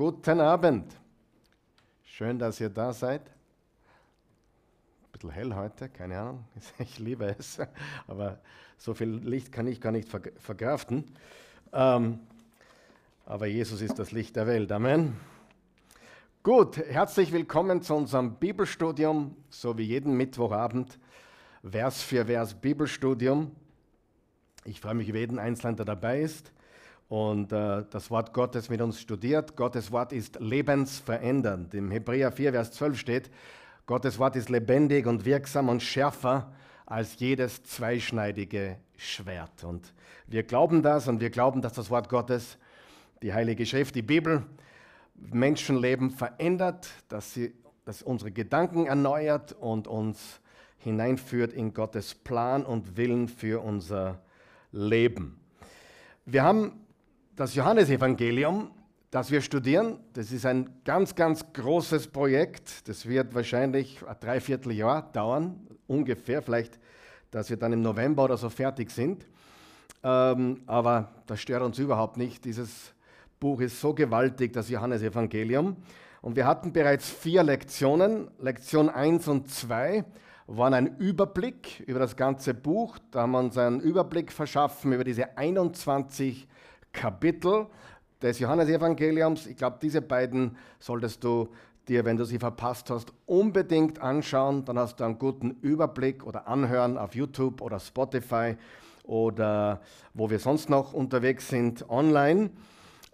Guten Abend. Schön, dass ihr da seid. Ein bisschen hell heute, keine Ahnung. Ich liebe es, aber so viel Licht kann ich gar nicht verkraften. Ähm, aber Jesus ist das Licht der Welt. Amen. Gut, herzlich willkommen zu unserem Bibelstudium, so wie jeden Mittwochabend, Vers für Vers Bibelstudium. Ich freue mich über jeden Einzelnen, der dabei ist und äh, das Wort Gottes mit uns studiert. Gottes Wort ist lebensverändernd. Im Hebräer 4, Vers 12 steht, Gottes Wort ist lebendig und wirksam und schärfer als jedes zweischneidige Schwert. Und wir glauben das und wir glauben, dass das Wort Gottes, die Heilige Schrift, die Bibel, Menschenleben verändert, dass sie dass unsere Gedanken erneuert und uns hineinführt in Gottes Plan und Willen für unser Leben. Wir haben das Johannesevangelium, das wir studieren, das ist ein ganz, ganz großes Projekt. Das wird wahrscheinlich ein Dreivierteljahr dauern, ungefähr, vielleicht, dass wir dann im November oder so fertig sind. Ähm, aber das stört uns überhaupt nicht. Dieses Buch ist so gewaltig, das Johannesevangelium. Und wir hatten bereits vier Lektionen. Lektion 1 und 2 waren ein Überblick über das ganze Buch. Da haben wir uns einen Überblick verschaffen über diese 21 Kapitel des Johannesevangeliums. Ich glaube, diese beiden solltest du dir, wenn du sie verpasst hast, unbedingt anschauen. Dann hast du einen guten Überblick oder anhören auf YouTube oder Spotify oder wo wir sonst noch unterwegs sind online.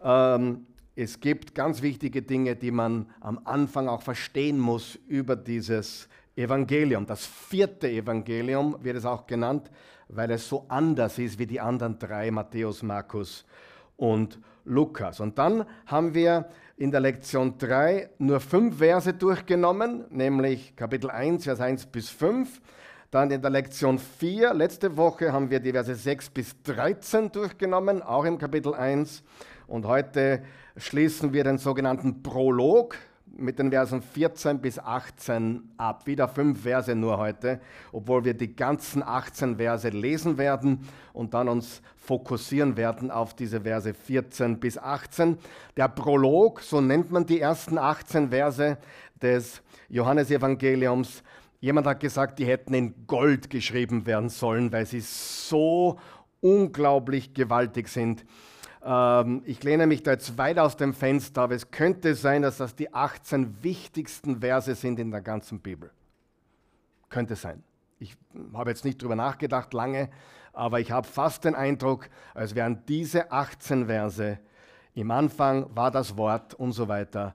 Ähm, es gibt ganz wichtige Dinge, die man am Anfang auch verstehen muss über dieses Evangelium. Das vierte Evangelium wird es auch genannt, weil es so anders ist wie die anderen drei, Matthäus, Markus und Lukas. Und dann haben wir in der Lektion 3 nur fünf Verse durchgenommen, nämlich Kapitel 1, Vers 1 bis 5. Dann in der Lektion 4, letzte Woche, haben wir die Verse 6 bis 13 durchgenommen, auch im Kapitel 1. Und heute schließen wir den sogenannten Prolog mit den Versen 14 bis 18 ab. Wieder fünf Verse nur heute, obwohl wir die ganzen 18 Verse lesen werden und dann uns fokussieren werden auf diese Verse 14 bis 18. Der Prolog, so nennt man die ersten 18 Verse des Johannesevangeliums. Jemand hat gesagt, die hätten in Gold geschrieben werden sollen, weil sie so unglaublich gewaltig sind. Ähm, ich lehne mich da jetzt weit aus dem Fenster, aber es könnte sein, dass das die 18 wichtigsten Verse sind in der ganzen Bibel. Könnte sein. Ich habe jetzt nicht drüber nachgedacht lange, aber ich habe fast den Eindruck, als wären diese 18 Verse, im Anfang war das Wort und so weiter,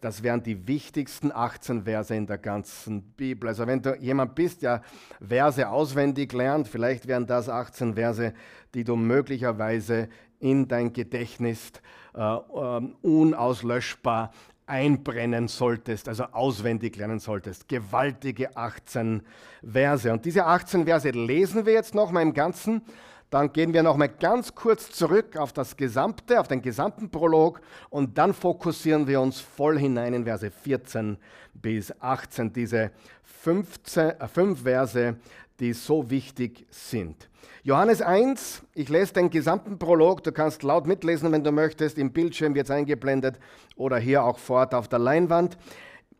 das wären die wichtigsten 18 Verse in der ganzen Bibel. Also wenn du jemand bist, der Verse auswendig lernt, vielleicht wären das 18 Verse, die du möglicherweise in dein Gedächtnis äh, äh, unauslöschbar einbrennen solltest, also auswendig lernen solltest. Gewaltige 18 Verse. Und diese 18 Verse lesen wir jetzt nochmal im Ganzen. Dann gehen wir nochmal ganz kurz zurück auf das Gesamte, auf den gesamten Prolog und dann fokussieren wir uns voll hinein in Verse 14 bis 18, diese 15, äh, fünf Verse, die so wichtig sind. Johannes 1, ich lese den gesamten Prolog, du kannst laut mitlesen, wenn du möchtest, im Bildschirm wird es eingeblendet oder hier auch fort auf der Leinwand.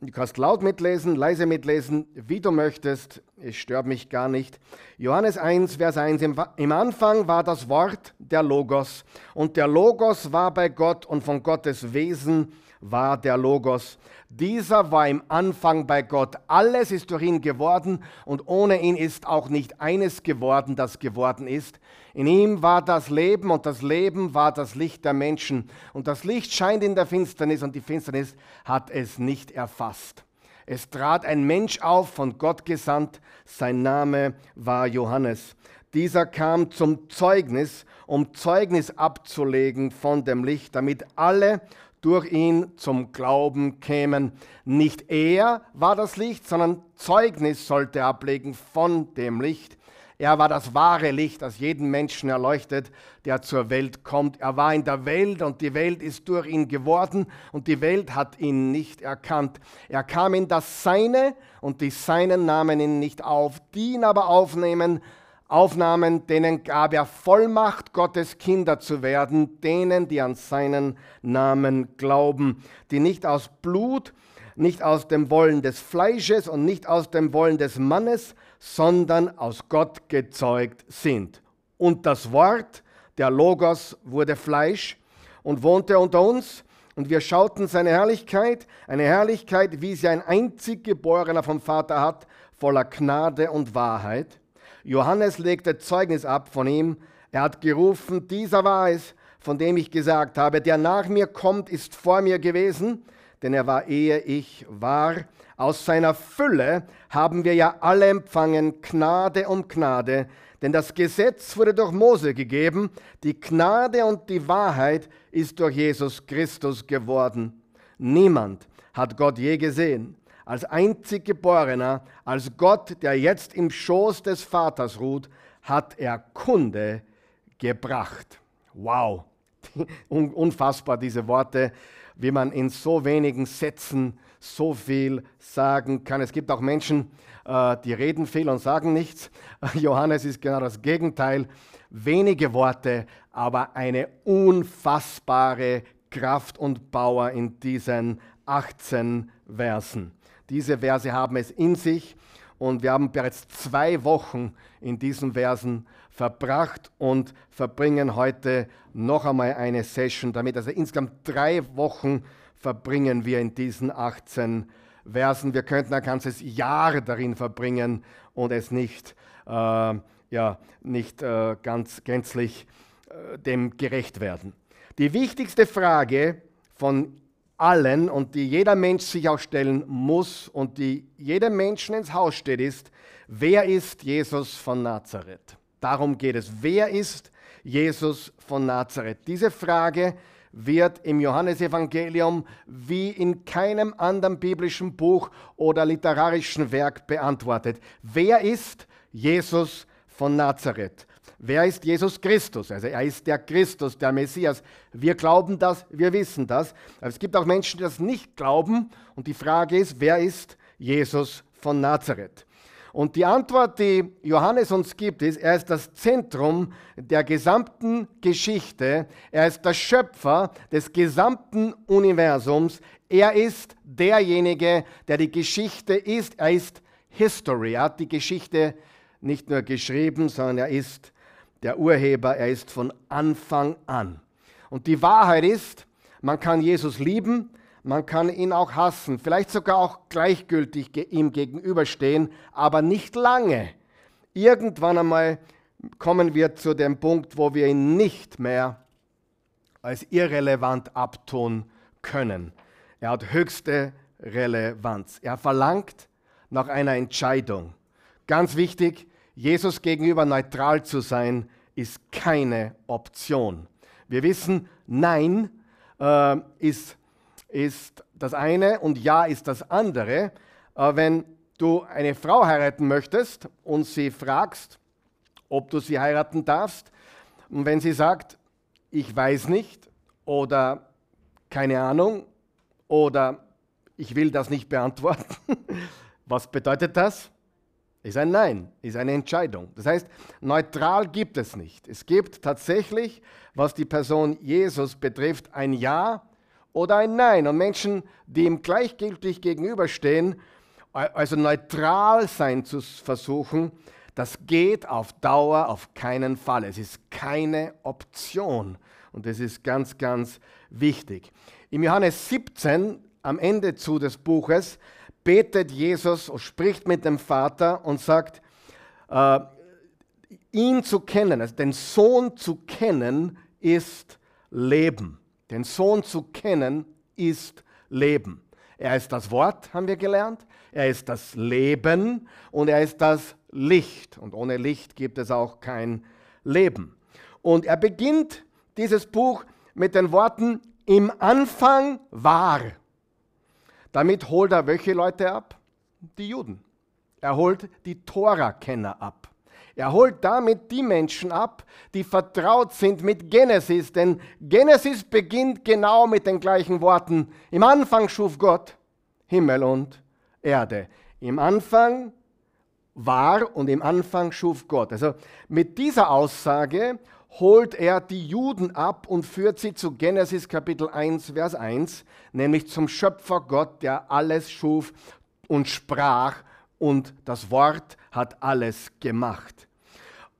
Du kannst laut mitlesen, leise mitlesen, wie du möchtest, es stört mich gar nicht. Johannes 1, Vers 1, im Anfang war das Wort der Logos und der Logos war bei Gott und von Gottes Wesen war der Logos. Dieser war im Anfang bei Gott. Alles ist durch ihn geworden und ohne ihn ist auch nicht eines geworden, das geworden ist. In ihm war das Leben und das Leben war das Licht der Menschen. Und das Licht scheint in der Finsternis und die Finsternis hat es nicht erfasst. Es trat ein Mensch auf, von Gott gesandt. Sein Name war Johannes. Dieser kam zum Zeugnis, um Zeugnis abzulegen von dem Licht, damit alle durch ihn zum Glauben kämen. Nicht er war das Licht, sondern Zeugnis sollte ablegen von dem Licht. Er war das wahre Licht, das jeden Menschen erleuchtet, der zur Welt kommt. Er war in der Welt und die Welt ist durch ihn geworden und die Welt hat ihn nicht erkannt. Er kam in das Seine und die Seinen nahmen ihn nicht auf, die ihn aber aufnehmen, aufnahmen, denen gab er Vollmacht, Gottes Kinder zu werden, denen, die an seinen Namen glauben, die nicht aus Blut, nicht aus dem Wollen des Fleisches und nicht aus dem Wollen des Mannes, sondern aus Gott gezeugt sind. Und das Wort, der Logos, wurde Fleisch und wohnte unter uns, und wir schauten seine Herrlichkeit, eine Herrlichkeit, wie sie ein einzig Geborener vom Vater hat, voller Gnade und Wahrheit. Johannes legte Zeugnis ab von ihm. Er hat gerufen, dieser war es, von dem ich gesagt habe, der nach mir kommt, ist vor mir gewesen, denn er war ehe ich war. Aus seiner Fülle haben wir ja alle empfangen, Gnade um Gnade, denn das Gesetz wurde durch Mose gegeben, die Gnade und die Wahrheit ist durch Jesus Christus geworden. Niemand hat Gott je gesehen als einzig Geborener, als Gott, der jetzt im Schoß des Vaters ruht, hat er Kunde gebracht. Wow, unfassbar diese Worte, wie man in so wenigen Sätzen so viel sagen kann. Es gibt auch Menschen, äh, die reden viel und sagen nichts. Johannes ist genau das Gegenteil. Wenige Worte, aber eine unfassbare Kraft und Power in diesen 18 Versen. Diese Verse haben es in sich und wir haben bereits zwei Wochen in diesen Versen verbracht und verbringen heute noch einmal eine Session damit. Also insgesamt drei Wochen verbringen wir in diesen 18 Versen. Wir könnten ein ganzes Jahr darin verbringen und es nicht, äh, ja, nicht äh, ganz gänzlich äh, dem gerecht werden. Die wichtigste Frage von allen und die jeder Mensch sich auch stellen muss und die jedem Menschen ins Haus steht, ist, wer ist Jesus von Nazareth? Darum geht es. Wer ist Jesus von Nazareth? Diese Frage wird im Johannesevangelium wie in keinem anderen biblischen Buch oder literarischen Werk beantwortet. Wer ist Jesus von Nazareth? Wer ist Jesus Christus? Also er ist der Christus, der Messias. Wir glauben das, wir wissen das. Aber es gibt auch Menschen, die das nicht glauben. Und die Frage ist, wer ist Jesus von Nazareth? Und die Antwort, die Johannes uns gibt, ist, er ist das Zentrum der gesamten Geschichte. Er ist der Schöpfer des gesamten Universums. Er ist derjenige, der die Geschichte ist. Er ist History. Er hat die Geschichte nicht nur geschrieben, sondern er ist der Urheber, er ist von Anfang an. Und die Wahrheit ist, man kann Jesus lieben, man kann ihn auch hassen, vielleicht sogar auch gleichgültig ihm gegenüberstehen, aber nicht lange. Irgendwann einmal kommen wir zu dem Punkt, wo wir ihn nicht mehr als irrelevant abtun können. Er hat höchste Relevanz. Er verlangt nach einer Entscheidung. Ganz wichtig, Jesus gegenüber neutral zu sein, ist keine Option. Wir wissen, Nein äh, ist, ist das eine und Ja ist das andere. Äh, wenn du eine Frau heiraten möchtest und sie fragst, ob du sie heiraten darfst, und wenn sie sagt, ich weiß nicht oder keine Ahnung oder ich will das nicht beantworten, was bedeutet das? Ist ein Nein, ist eine Entscheidung. Das heißt, neutral gibt es nicht. Es gibt tatsächlich, was die Person Jesus betrifft, ein Ja oder ein Nein. Und Menschen, die ihm gleichgültig gegenüberstehen, also neutral sein zu versuchen, das geht auf Dauer auf keinen Fall. Es ist keine Option. Und das ist ganz, ganz wichtig. Im Johannes 17, am Ende zu des Buches, betet Jesus und spricht mit dem Vater und sagt, äh, ihn zu kennen, also den Sohn zu kennen, ist Leben. Den Sohn zu kennen ist Leben. Er ist das Wort, haben wir gelernt. Er ist das Leben und er ist das Licht. Und ohne Licht gibt es auch kein Leben. Und er beginnt dieses Buch mit den Worten, im Anfang war. Damit holt er welche Leute ab? Die Juden. Er holt die Tora-Kenner ab. Er holt damit die Menschen ab, die vertraut sind mit Genesis, denn Genesis beginnt genau mit den gleichen Worten. Im Anfang schuf Gott Himmel und Erde. Im Anfang war und im Anfang schuf Gott. Also mit dieser Aussage holt er die Juden ab und führt sie zu Genesis Kapitel 1, Vers 1, nämlich zum Schöpfer Gott, der alles schuf und sprach und das Wort hat alles gemacht.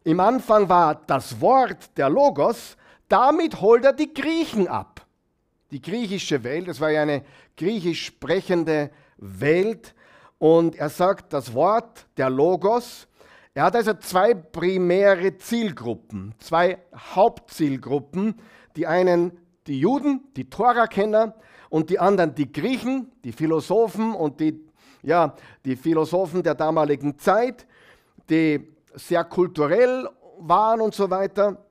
Im Anfang war das Wort der Logos, damit holt er die Griechen ab. Die griechische Welt, das war ja eine griechisch sprechende Welt, und er sagt, das Wort der Logos, er hat also zwei primäre Zielgruppen, zwei Hauptzielgruppen. Die einen die Juden, die Tora-Kenner und die anderen die Griechen, die Philosophen und die, ja, die Philosophen der damaligen Zeit, die sehr kulturell waren und so weiter.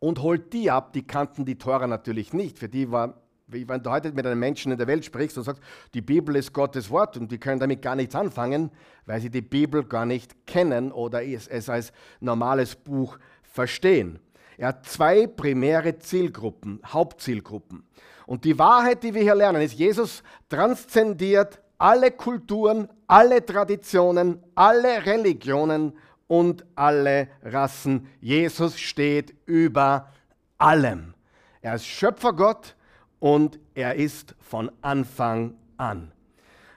Und holt die ab, die kannten die Tora natürlich nicht. Für die war wenn du heute mit einem Menschen in der Welt sprichst und sagst, die Bibel ist Gottes Wort und die können damit gar nichts anfangen, weil sie die Bibel gar nicht kennen oder es als normales Buch verstehen. Er hat zwei primäre Zielgruppen, Hauptzielgruppen. Und die Wahrheit, die wir hier lernen, ist, Jesus transzendiert alle Kulturen, alle Traditionen, alle Religionen und alle Rassen. Jesus steht über allem. Er ist Schöpfergott und er ist von Anfang an.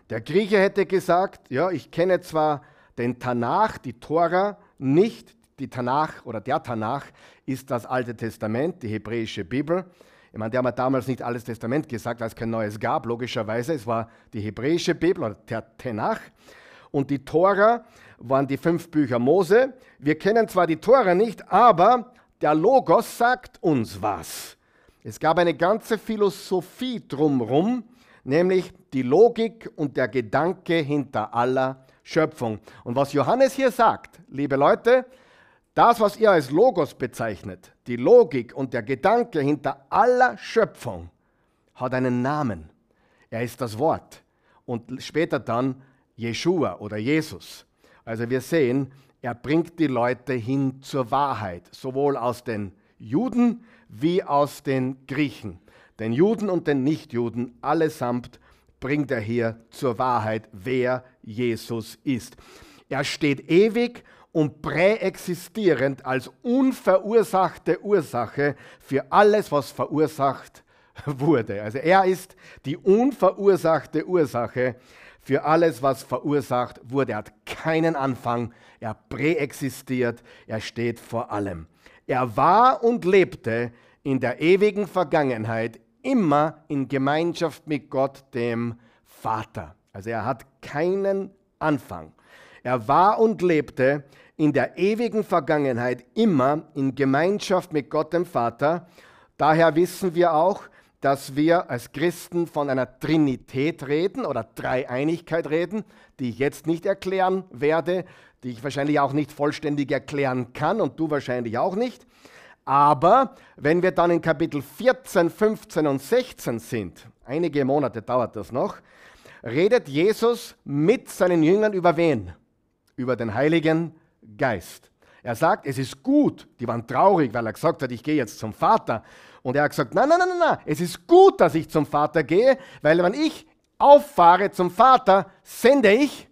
Der Grieche hätte gesagt, ja, ich kenne zwar den Tanach, die Tora, nicht. Die Tanach oder der Tanach ist das Alte Testament, die hebräische Bibel. Ich meine, die haben damals nicht alles Testament gesagt, weil es kein neues gab, logischerweise. Es war die hebräische Bibel oder der Tanach. Und die Tora waren die fünf Bücher Mose. Wir kennen zwar die Tora nicht, aber der Logos sagt uns was. Es gab eine ganze Philosophie drumherum, nämlich die Logik und der Gedanke hinter aller Schöpfung. Und was Johannes hier sagt, liebe Leute, das, was ihr als Logos bezeichnet, die Logik und der Gedanke hinter aller Schöpfung, hat einen Namen. Er ist das Wort. Und später dann Jeshua oder Jesus. Also wir sehen, er bringt die Leute hin zur Wahrheit, sowohl aus den Juden wie aus den Griechen. Den Juden und den Nichtjuden allesamt bringt er hier zur Wahrheit, wer Jesus ist. Er steht ewig und präexistierend als unverursachte Ursache für alles, was verursacht wurde. Also er ist die unverursachte Ursache für alles, was verursacht wurde. Er hat keinen Anfang, er präexistiert, er steht vor allem. Er war und lebte in der ewigen Vergangenheit immer in Gemeinschaft mit Gott, dem Vater. Also er hat keinen Anfang. Er war und lebte in der ewigen Vergangenheit immer in Gemeinschaft mit Gott, dem Vater. Daher wissen wir auch, dass wir als Christen von einer Trinität reden oder Dreieinigkeit reden, die ich jetzt nicht erklären werde, die ich wahrscheinlich auch nicht vollständig erklären kann und du wahrscheinlich auch nicht. Aber wenn wir dann in Kapitel 14, 15 und 16 sind, einige Monate dauert das noch, redet Jesus mit seinen Jüngern über wen? Über den Heiligen Geist. Er sagt, es ist gut. Die waren traurig, weil er gesagt hat, ich gehe jetzt zum Vater. Und er hat gesagt, nein, nein, nein, nein, es ist gut, dass ich zum Vater gehe, weil wenn ich auffahre zum Vater, sende ich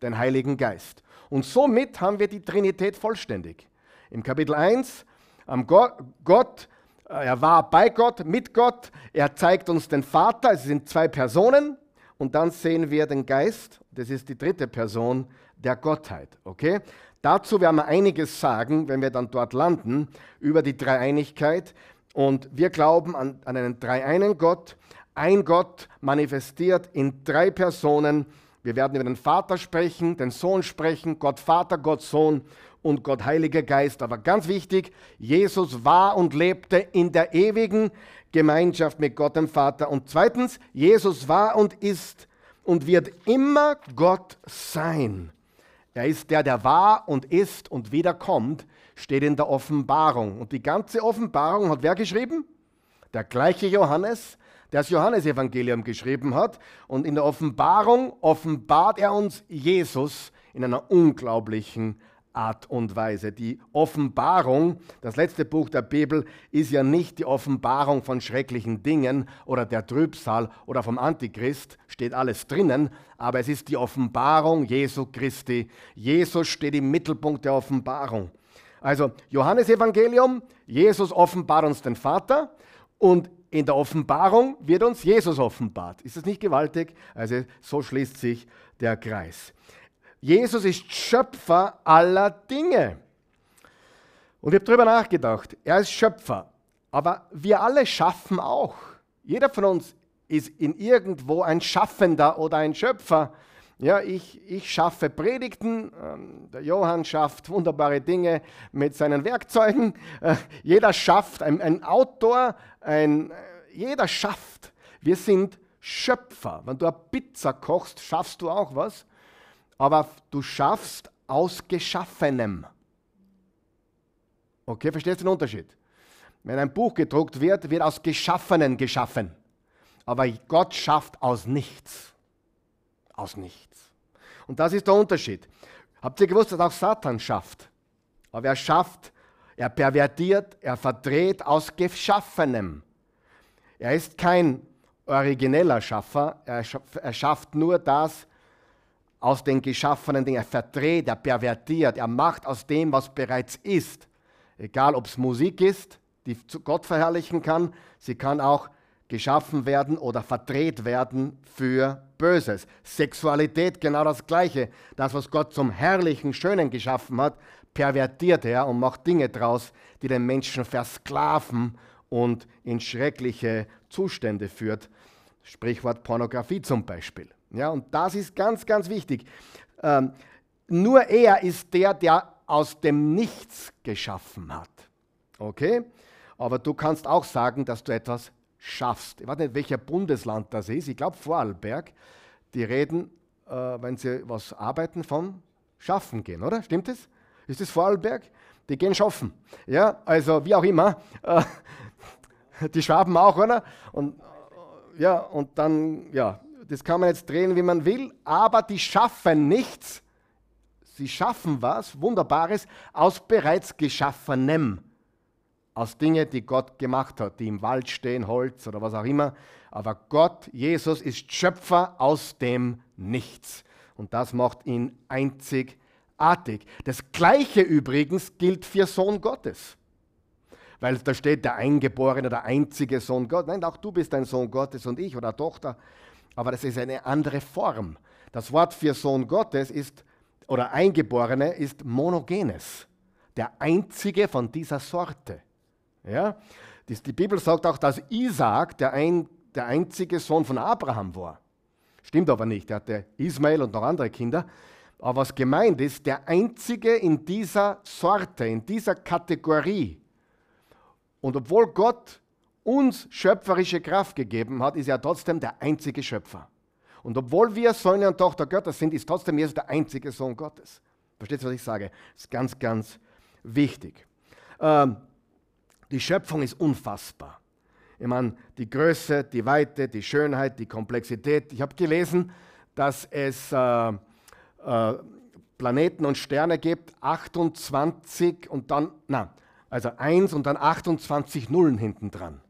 den Heiligen Geist. Und somit haben wir die Trinität vollständig. Im Kapitel 1 am Gott, äh, er war bei Gott, mit Gott, er zeigt uns den Vater, es sind zwei Personen und dann sehen wir den Geist, das ist die dritte Person der Gottheit, okay? Dazu werden wir einiges sagen, wenn wir dann dort landen, über die Dreieinigkeit. Und wir glauben an, an einen dreieinen Gott, ein Gott manifestiert in drei Personen, wir werden über den Vater sprechen, den Sohn sprechen, Gott Vater, Gott Sohn und Gott Heiliger Geist. Aber ganz wichtig, Jesus war und lebte in der ewigen Gemeinschaft mit Gott dem Vater. Und zweitens, Jesus war und ist und wird immer Gott sein. Er ist der, der war und ist und wiederkommt, steht in der Offenbarung. Und die ganze Offenbarung hat wer geschrieben? Der gleiche Johannes, der das Johannesevangelium geschrieben hat. Und in der Offenbarung offenbart er uns Jesus in einer unglaublichen Art und Weise. Die Offenbarung, das letzte Buch der Bibel, ist ja nicht die Offenbarung von schrecklichen Dingen oder der Trübsal oder vom Antichrist, steht alles drinnen, aber es ist die Offenbarung Jesu Christi. Jesus steht im Mittelpunkt der Offenbarung. Also Johannes Evangelium, Jesus offenbart uns den Vater und in der Offenbarung wird uns Jesus offenbart. Ist das nicht gewaltig? Also so schließt sich der Kreis. Jesus ist Schöpfer aller Dinge. Und ich habe darüber nachgedacht, er ist Schöpfer, aber wir alle schaffen auch. Jeder von uns ist in irgendwo ein Schaffender oder ein Schöpfer. Ja, ich, ich schaffe Predigten, ähm, der Johann schafft wunderbare Dinge mit seinen Werkzeugen. Äh, jeder schafft, ein, ein Autor, ein, äh, jeder schafft. Wir sind Schöpfer. Wenn du eine Pizza kochst, schaffst du auch was aber du schaffst aus Geschaffenem. Okay, verstehst du den Unterschied? Wenn ein Buch gedruckt wird, wird aus Geschaffenen geschaffen. Aber Gott schafft aus nichts. Aus nichts. Und das ist der Unterschied. Habt ihr gewusst, dass auch Satan schafft? Aber er schafft, er pervertiert, er verdreht aus Geschaffenem. Er ist kein origineller Schaffer, er schafft nur das, aus den geschaffenen Dingen. Er verdreht, er pervertiert, er macht aus dem, was bereits ist. Egal, ob es Musik ist, die Gott verherrlichen kann, sie kann auch geschaffen werden oder verdreht werden für Böses. Sexualität genau das Gleiche. Das, was Gott zum Herrlichen, Schönen geschaffen hat, pervertiert er und macht Dinge draus, die den Menschen versklaven und in schreckliche Zustände führt. Sprichwort Pornografie zum Beispiel. Ja, und das ist ganz, ganz wichtig. Ähm, nur er ist der, der aus dem Nichts geschaffen hat. Okay? Aber du kannst auch sagen, dass du etwas schaffst. Ich weiß nicht, welcher Bundesland das ist. Ich glaube Vorarlberg. Die reden, äh, wenn sie was arbeiten, von Schaffen gehen, oder? Stimmt es? Ist es Vorarlberg? Die gehen schaffen. Ja, also wie auch immer. Äh, die Schwaben auch, oder? Und ja, und dann, ja, das kann man jetzt drehen, wie man will, aber die schaffen nichts. Sie schaffen was Wunderbares aus bereits Geschaffenem. Aus Dingen, die Gott gemacht hat, die im Wald stehen, Holz oder was auch immer. Aber Gott, Jesus, ist Schöpfer aus dem Nichts. Und das macht ihn einzigartig. Das Gleiche übrigens gilt für Sohn Gottes weil da steht der Eingeborene, der einzige Sohn Gottes. Nein, auch du bist ein Sohn Gottes und ich oder Tochter. Aber das ist eine andere Form. Das Wort für Sohn Gottes ist, oder Eingeborene ist monogenes. Der einzige von dieser Sorte. Ja? Die Bibel sagt auch, dass Isaac der, ein, der einzige Sohn von Abraham war. Stimmt aber nicht. Er hatte Ismael und noch andere Kinder. Aber was gemeint ist, der einzige in dieser Sorte, in dieser Kategorie, und obwohl Gott uns schöpferische Kraft gegeben hat, ist er trotzdem der einzige Schöpfer. Und obwohl wir Söhne und Tochter Gottes sind, ist trotzdem Jesus der einzige Sohn Gottes. Versteht ihr, was ich sage? Das ist ganz, ganz wichtig. Ähm, die Schöpfung ist unfassbar. Ich meine, die Größe, die Weite, die Schönheit, die Komplexität. Ich habe gelesen, dass es äh, äh, Planeten und Sterne gibt, 28 und dann, na, also 1 und dann 28 Nullen hinten dran.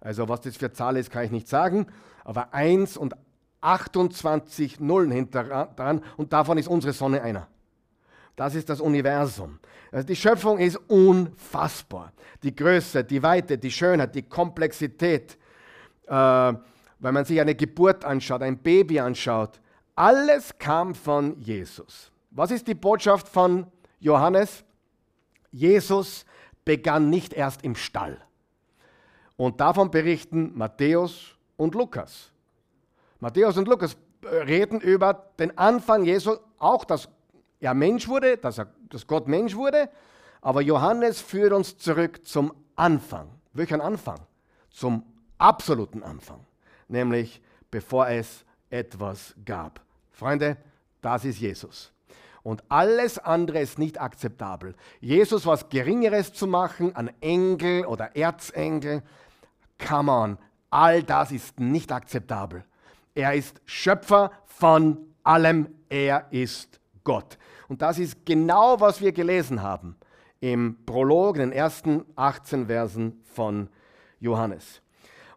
Also was das für Zahl ist, kann ich nicht sagen, aber 1 und 28 Nullen hinter dran und davon ist unsere Sonne einer. Das ist das Universum. Also die Schöpfung ist unfassbar. Die Größe, die Weite, die Schönheit, die Komplexität. Äh, wenn man sich eine Geburt anschaut, ein Baby anschaut, alles kam von Jesus. Was ist die Botschaft von Johannes? Jesus begann nicht erst im Stall. Und davon berichten Matthäus und Lukas. Matthäus und Lukas reden über den Anfang Jesu, auch dass er Mensch wurde, dass, er, dass Gott Mensch wurde. Aber Johannes führt uns zurück zum Anfang. Welchen Anfang? Zum absoluten Anfang. Nämlich bevor es etwas gab. Freunde, das ist Jesus und alles andere ist nicht akzeptabel. Jesus was Geringeres zu machen an Engel oder Erzengel, come on, all das ist nicht akzeptabel. Er ist Schöpfer von allem, er ist Gott. Und das ist genau, was wir gelesen haben im Prolog, in den ersten 18 Versen von Johannes.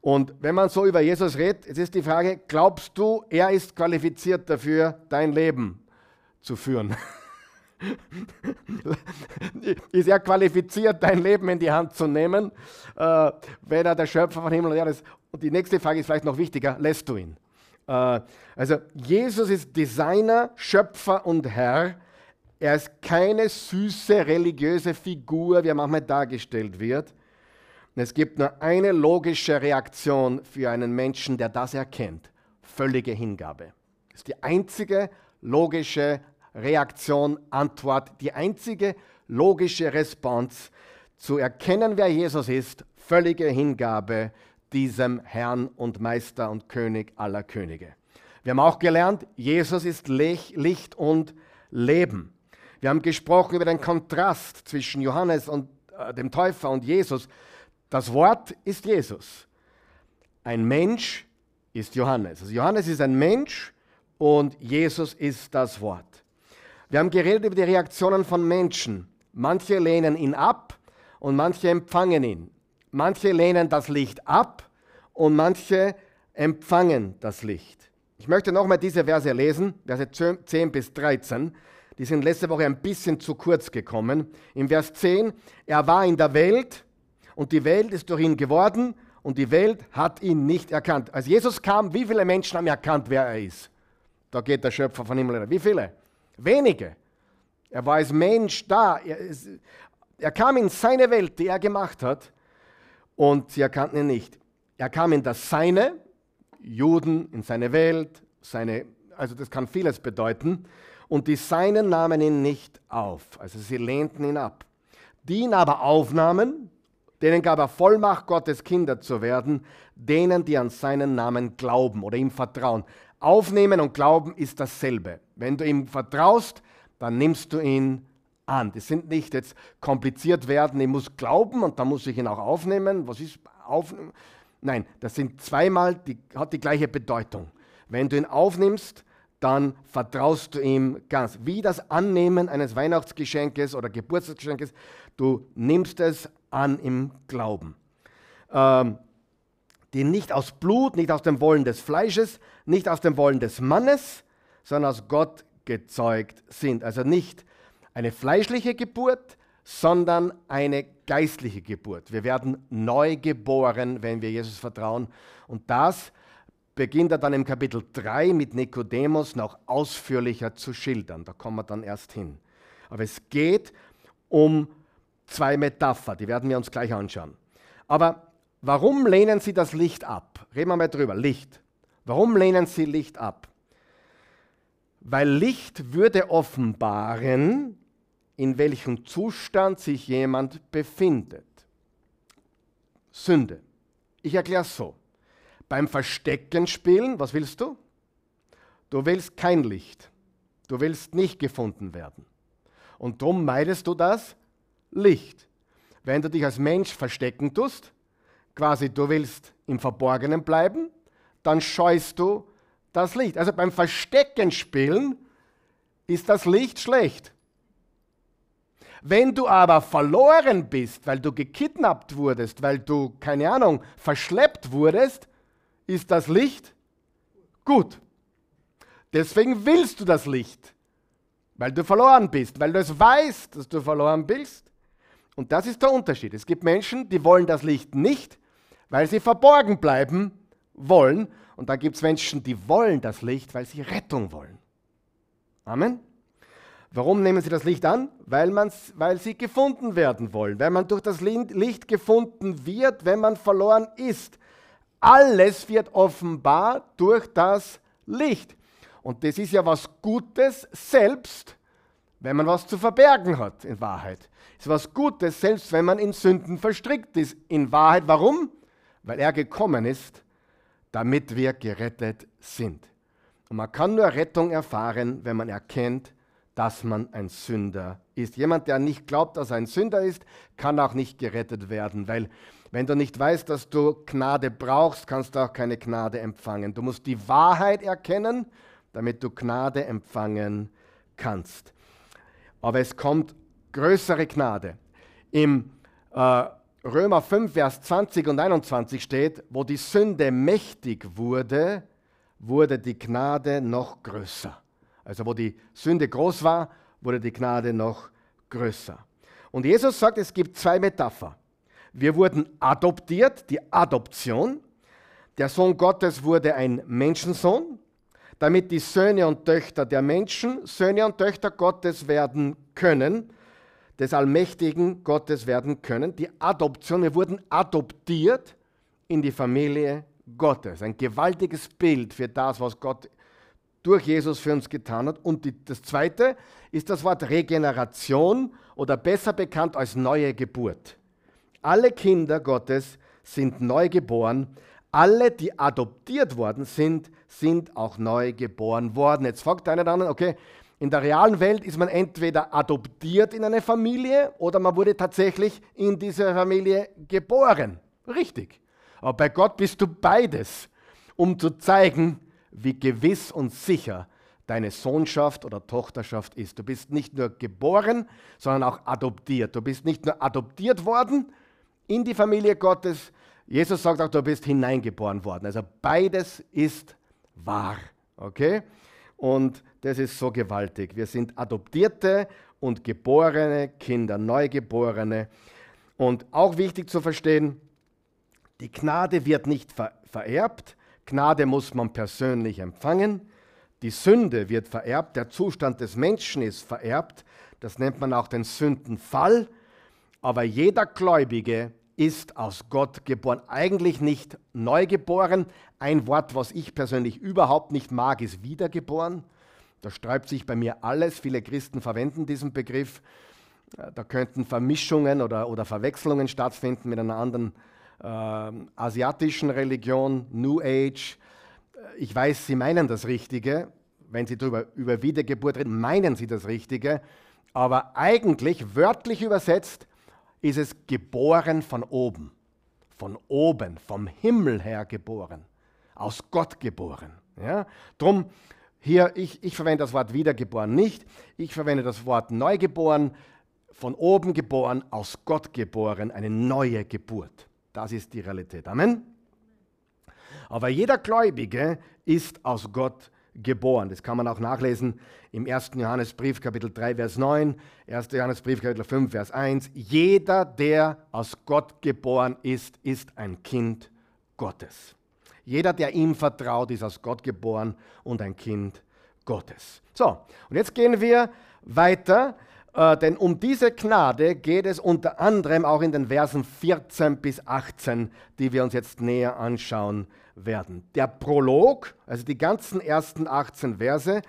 Und wenn man so über Jesus redet, jetzt ist die Frage, glaubst du, er ist qualifiziert dafür, dein Leben zu führen? ist er qualifiziert, dein Leben in die Hand zu nehmen, äh, wenn er der Schöpfer von Himmel und Erde ist? Und die nächste Frage ist vielleicht noch wichtiger, lässt du ihn? Äh, also Jesus ist Designer, Schöpfer und Herr. Er ist keine süße religiöse Figur, wie er manchmal dargestellt wird. Es gibt nur eine logische Reaktion für einen Menschen, der das erkennt. Völlige Hingabe. Das ist die einzige logische Reaktion, Antwort, die einzige logische Response zu erkennen, wer Jesus ist, völlige Hingabe diesem Herrn und Meister und König aller Könige. Wir haben auch gelernt, Jesus ist Licht und Leben. Wir haben gesprochen über den Kontrast zwischen Johannes und äh, dem Täufer und Jesus. Das Wort ist Jesus. Ein Mensch ist Johannes. Also Johannes ist ein Mensch und Jesus ist das Wort. Wir haben geredet über die Reaktionen von Menschen. Manche lehnen ihn ab und manche empfangen ihn. Manche lehnen das Licht ab und manche empfangen das Licht. Ich möchte nochmal diese Verse lesen, Verse 10 bis 13. Die sind letzte Woche ein bisschen zu kurz gekommen. Im Vers 10, er war in der Welt und die Welt ist durch ihn geworden und die Welt hat ihn nicht erkannt. Als Jesus kam, wie viele Menschen haben erkannt, wer er ist? Da geht der Schöpfer von Himmel. Wie viele? Wenige. Er war als Mensch da. Er, er kam in seine Welt, die er gemacht hat, und sie erkannten ihn nicht. Er kam in das Seine, Juden, in seine Welt, seine, also das kann vieles bedeuten, und die Seinen nahmen ihn nicht auf. Also sie lehnten ihn ab. Die ihn aber aufnahmen, denen gab er Vollmacht, Gottes Kinder zu werden, denen, die an seinen Namen glauben oder ihm vertrauen. Aufnehmen und Glauben ist dasselbe. Wenn du ihm vertraust, dann nimmst du ihn an. Das sind nicht jetzt kompliziert werden, ich muss glauben und dann muss ich ihn auch aufnehmen. Was ist aufnehmen? Nein, das sind zweimal, die, hat die gleiche Bedeutung. Wenn du ihn aufnimmst, dann vertraust du ihm ganz. Wie das Annehmen eines Weihnachtsgeschenkes oder Geburtstagsgeschenkes, du nimmst es an im Glauben. Ähm, die nicht aus Blut, nicht aus dem Wollen des Fleisches, nicht aus dem Wollen des Mannes, sondern aus Gott gezeugt sind. Also nicht eine fleischliche Geburt, sondern eine geistliche Geburt. Wir werden neu geboren, wenn wir Jesus vertrauen. Und das beginnt er dann im Kapitel 3 mit Nikodemus noch ausführlicher zu schildern. Da kommen wir dann erst hin. Aber es geht um zwei Metapher, die werden wir uns gleich anschauen. Aber warum lehnen sie das Licht ab? Reden wir mal drüber. Licht. Warum lehnen sie Licht ab? Weil Licht würde offenbaren, in welchem Zustand sich jemand befindet. Sünde. Ich erkläre es so. Beim Verstecken spielen, was willst du? Du willst kein Licht. Du willst nicht gefunden werden. Und darum meidest du das Licht. Wenn du dich als Mensch verstecken tust, quasi du willst im Verborgenen bleiben, dann scheust du das Licht. Also beim Verstecken spielen ist das Licht schlecht. Wenn du aber verloren bist, weil du gekidnappt wurdest, weil du, keine Ahnung, verschleppt wurdest, ist das Licht gut. Deswegen willst du das Licht, weil du verloren bist, weil du es weißt, dass du verloren bist. Und das ist der Unterschied. Es gibt Menschen, die wollen das Licht nicht, weil sie verborgen bleiben wollen. Und dann gibt es Menschen, die wollen das Licht, weil sie Rettung wollen. Amen. Warum nehmen sie das Licht an? Weil, weil sie gefunden werden wollen, weil man durch das Licht gefunden wird, wenn man verloren ist. Alles wird offenbar durch das Licht. Und das ist ja was Gutes selbst, wenn man was zu verbergen hat, in Wahrheit. Es ist was Gutes, selbst wenn man in Sünden verstrickt ist, in Wahrheit. Warum? Weil er gekommen ist, damit wir gerettet sind. Und man kann nur Rettung erfahren, wenn man erkennt, dass man ein Sünder ist. Jemand, der nicht glaubt, dass er ein Sünder ist, kann auch nicht gerettet werden, weil wenn du nicht weißt, dass du Gnade brauchst, kannst du auch keine Gnade empfangen. Du musst die Wahrheit erkennen, damit du Gnade empfangen kannst. Aber es kommt größere Gnade. Im äh, Römer 5, Vers 20 und 21 steht, wo die Sünde mächtig wurde, wurde die Gnade noch größer. Also wo die Sünde groß war, wurde die Gnade noch größer. Und Jesus sagt, es gibt zwei Metapher. Wir wurden adoptiert, die Adoption. Der Sohn Gottes wurde ein Menschensohn, damit die Söhne und Töchter der Menschen Söhne und Töchter Gottes werden können des allmächtigen Gottes werden können. Die Adoption, wir wurden adoptiert in die Familie Gottes. Ein gewaltiges Bild für das, was Gott durch Jesus für uns getan hat. Und die, das zweite ist das Wort Regeneration oder besser bekannt als neue Geburt. Alle Kinder Gottes sind neu geboren. Alle, die adoptiert worden sind, sind auch neu geboren worden. Jetzt fragt einer dann, okay, in der realen Welt ist man entweder adoptiert in eine Familie oder man wurde tatsächlich in diese Familie geboren. Richtig. Aber bei Gott bist du beides, um zu zeigen, wie gewiss und sicher deine Sohnschaft oder Tochterschaft ist. Du bist nicht nur geboren, sondern auch adoptiert. Du bist nicht nur adoptiert worden in die Familie Gottes, Jesus sagt auch, du bist hineingeboren worden. Also beides ist wahr. Okay? Und das ist so gewaltig. Wir sind adoptierte und geborene Kinder, Neugeborene. Und auch wichtig zu verstehen, die Gnade wird nicht ver vererbt. Gnade muss man persönlich empfangen. Die Sünde wird vererbt. Der Zustand des Menschen ist vererbt. Das nennt man auch den Sündenfall. Aber jeder Gläubige ist aus Gott geboren. Eigentlich nicht neugeboren. Ein Wort, was ich persönlich überhaupt nicht mag, ist wiedergeboren. Da sträubt sich bei mir alles. Viele Christen verwenden diesen Begriff. Äh, da könnten Vermischungen oder, oder Verwechslungen stattfinden mit einer anderen äh, asiatischen Religion, New Age. Äh, ich weiß, Sie meinen das Richtige. Wenn Sie darüber, über Wiedergeburt reden, meinen Sie das Richtige. Aber eigentlich, wörtlich übersetzt, ist es geboren von oben, von oben, vom Himmel her geboren, aus Gott geboren. Ja? Drum hier, ich, ich verwende das Wort wiedergeboren nicht, ich verwende das Wort neugeboren, von oben geboren, aus Gott geboren, eine neue Geburt. Das ist die Realität. Amen. Aber jeder Gläubige ist aus Gott geboren. Das kann man auch nachlesen im 1. Johannesbrief Kapitel 3, Vers 9, 1. Johannesbrief Kapitel 5, Vers 1. Jeder, der aus Gott geboren ist, ist ein Kind Gottes. Jeder, der ihm vertraut, ist aus Gott geboren und ein Kind Gottes. So, und jetzt gehen wir weiter, äh, denn um diese Gnade geht es unter anderem auch in den Versen 14 bis 18, die wir uns jetzt näher anschauen werden. Der Prolog, also die ganzen ersten 18 Verse,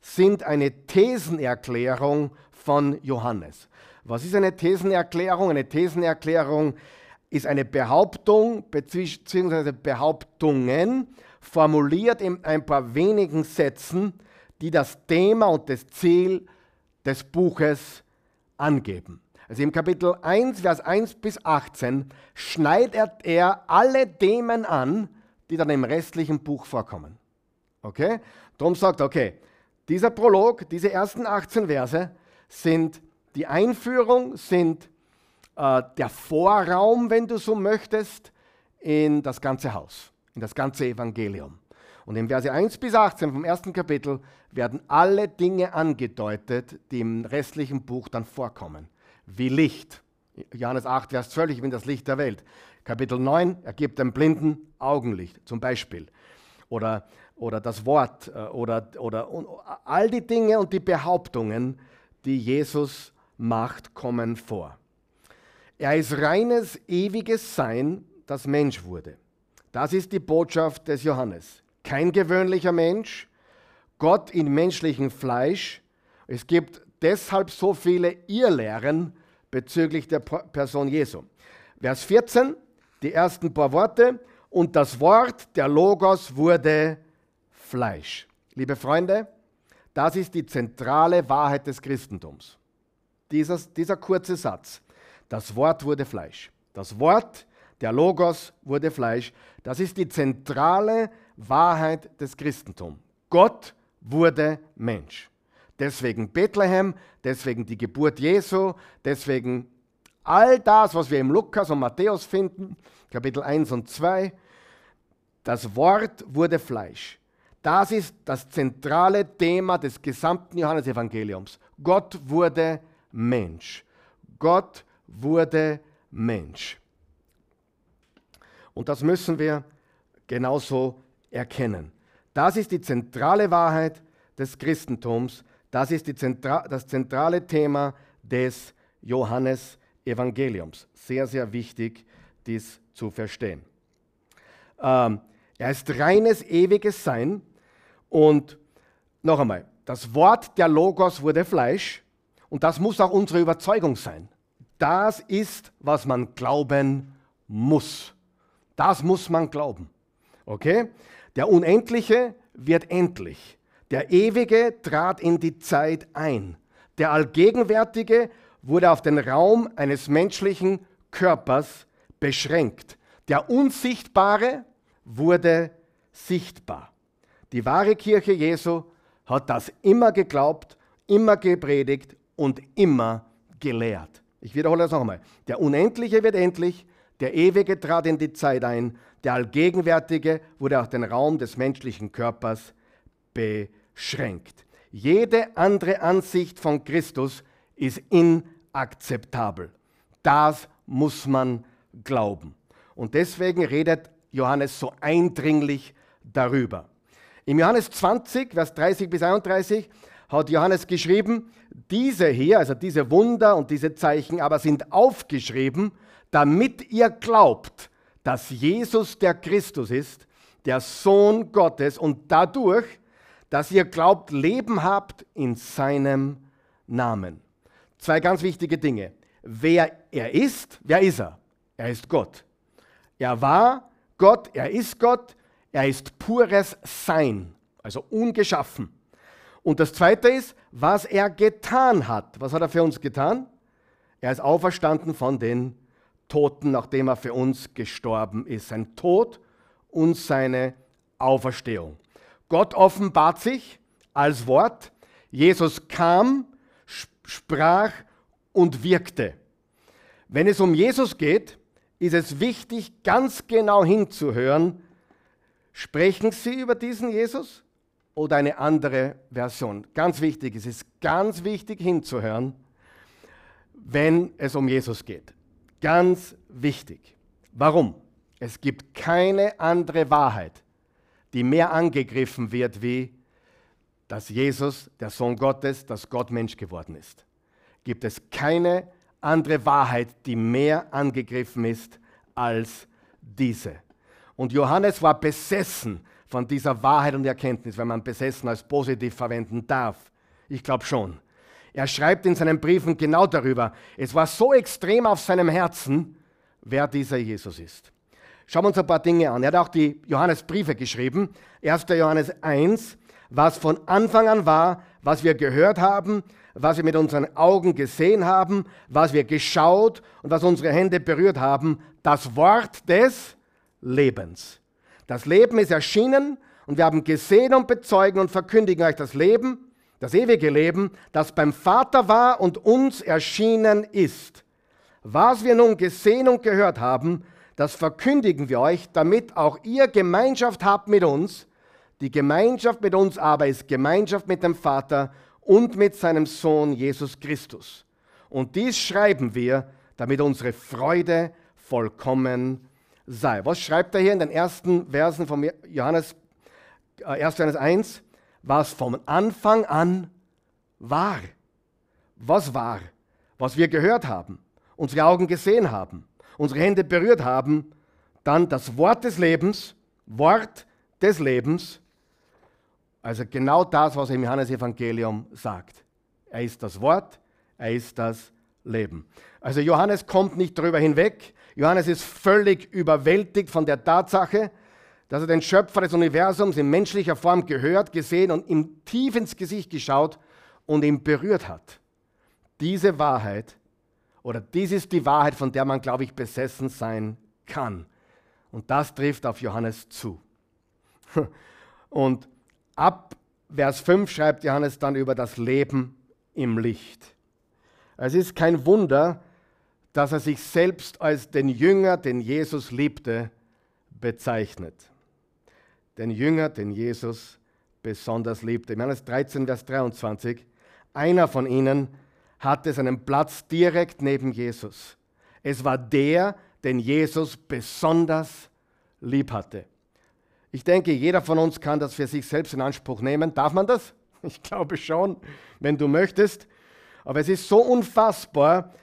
sind eine Thesenerklärung von Johannes. Was ist eine Thesenerklärung? Eine Thesenerklärung ist eine Behauptung bzw. Behauptungen formuliert in ein paar wenigen Sätzen, die das Thema und das Ziel des Buches angeben. Also im Kapitel 1, Vers 1 bis 18 schneidet er alle Themen an, die dann im restlichen Buch vorkommen. Okay? Darum sagt okay, dieser Prolog, diese ersten 18 Verse sind die Einführung, sind äh, der Vorraum, wenn du so möchtest, in das ganze Haus, in das ganze Evangelium. Und in Verse 1 bis 18 vom ersten Kapitel werden alle Dinge angedeutet, die im restlichen Buch dann vorkommen. Wie Licht. Johannes 8, Vers 12, ich bin das Licht der Welt. Kapitel 9, er gibt dem Blinden Augenlicht zum Beispiel. Oder, oder das Wort äh, oder, oder all die Dinge und die Behauptungen, die Jesus macht, kommen vor. Er ist reines, ewiges Sein, das Mensch wurde. Das ist die Botschaft des Johannes. Kein gewöhnlicher Mensch, Gott in menschlichem Fleisch. Es gibt deshalb so viele Irrlehren bezüglich der Person Jesu. Vers 14, die ersten paar Worte. Und das Wort, der Logos, wurde Fleisch. Liebe Freunde, das ist die zentrale Wahrheit des Christentums. Dieser, dieser kurze Satz. Das Wort wurde Fleisch. Das Wort, der Logos, wurde Fleisch. Das ist die zentrale Wahrheit des Christentums. Gott wurde Mensch. Deswegen Bethlehem, deswegen die Geburt Jesu, deswegen all das, was wir im Lukas und Matthäus finden, Kapitel 1 und 2. Das Wort wurde Fleisch. Das ist das zentrale Thema des gesamten Johannesevangeliums. Gott wurde Mensch. Gott wurde Mensch. Und das müssen wir genauso erkennen. Das ist die zentrale Wahrheit des Christentums. Das ist Zentra das zentrale Thema des Johannesevangeliums. Sehr, sehr wichtig, dies zu verstehen. Ähm, er ist reines, ewiges Sein. Und noch einmal, das Wort der Logos wurde Fleisch. Und das muss auch unsere Überzeugung sein. Das ist, was man glauben muss. Das muss man glauben. Okay? Der Unendliche wird endlich. Der Ewige trat in die Zeit ein. Der Allgegenwärtige wurde auf den Raum eines menschlichen Körpers beschränkt. Der Unsichtbare wurde sichtbar. Die wahre Kirche Jesu hat das immer geglaubt, immer gepredigt und immer gelehrt. Ich wiederhole das nochmal. Der Unendliche wird endlich, der Ewige trat in die Zeit ein, der Allgegenwärtige wurde auf den Raum des menschlichen Körpers beschränkt. Jede andere Ansicht von Christus ist inakzeptabel. Das muss man glauben. Und deswegen redet Johannes so eindringlich darüber. Im Johannes 20, Vers 30 bis 31 hat Johannes geschrieben, diese hier, also diese Wunder und diese Zeichen, aber sind aufgeschrieben, damit ihr glaubt, dass Jesus der Christus ist, der Sohn Gottes und dadurch, dass ihr glaubt, Leben habt in seinem Namen. Zwei ganz wichtige Dinge. Wer er ist, wer ist er? Er ist Gott. Er war Gott, er ist Gott, er ist pures Sein, also ungeschaffen. Und das Zweite ist, was er getan hat. Was hat er für uns getan? Er ist auferstanden von den Toten, nachdem er für uns gestorben ist. Sein Tod und seine Auferstehung. Gott offenbart sich als Wort. Jesus kam, sprach und wirkte. Wenn es um Jesus geht, ist es wichtig, ganz genau hinzuhören, sprechen Sie über diesen Jesus oder eine andere Version? Ganz wichtig, es ist ganz wichtig hinzuhören, wenn es um Jesus geht. Ganz wichtig. Warum? Es gibt keine andere Wahrheit, die mehr angegriffen wird, wie dass Jesus, der Sohn Gottes, dass Gott Mensch geworden ist. Gibt es keine andere Wahrheit, die mehr angegriffen ist als diese. Und Johannes war besessen von dieser Wahrheit und Erkenntnis, wenn man besessen als positiv verwenden darf. Ich glaube schon. Er schreibt in seinen Briefen genau darüber. Es war so extrem auf seinem Herzen, wer dieser Jesus ist. Schauen wir uns ein paar Dinge an. Er hat auch die Johannesbriefe geschrieben. 1. Johannes 1, was von Anfang an war, was wir gehört haben, was wir mit unseren Augen gesehen haben, was wir geschaut und was unsere Hände berührt haben, das Wort des Lebens. Das Leben ist erschienen und wir haben gesehen und bezeugen und verkündigen euch das Leben, das ewige Leben, das beim Vater war und uns erschienen ist. Was wir nun gesehen und gehört haben, das verkündigen wir euch, damit auch ihr Gemeinschaft habt mit uns. Die Gemeinschaft mit uns aber ist Gemeinschaft mit dem Vater und mit seinem Sohn Jesus Christus. Und dies schreiben wir, damit unsere Freude vollkommen sei. Was schreibt er hier in den ersten Versen von Johannes, äh, 1. Johannes 1? Was vom Anfang an war. Was war? Was wir gehört haben, unsere Augen gesehen haben, unsere Hände berührt haben, dann das Wort des Lebens, Wort des Lebens, also genau das, was er im Johannesevangelium sagt. Er ist das Wort, er ist das Leben. Also Johannes kommt nicht darüber hinweg. Johannes ist völlig überwältigt von der Tatsache, dass er den Schöpfer des Universums in menschlicher Form gehört, gesehen und ihm tief ins Gesicht geschaut und ihn berührt hat. Diese Wahrheit, oder dies ist die Wahrheit, von der man, glaube ich, besessen sein kann. Und das trifft auf Johannes zu. Und ab Vers 5 schreibt Johannes dann über das Leben im Licht. Es ist kein Wunder, dass er sich selbst als den Jünger, den Jesus liebte, bezeichnet. Den Jünger, den Jesus besonders liebte. Johannes 13, Vers 23. Einer von ihnen hatte seinen Platz direkt neben Jesus. Es war der, den Jesus besonders lieb hatte. Ich denke, jeder von uns kann das für sich selbst in Anspruch nehmen. Darf man das? Ich glaube schon, wenn du möchtest. Aber es ist so unfassbar,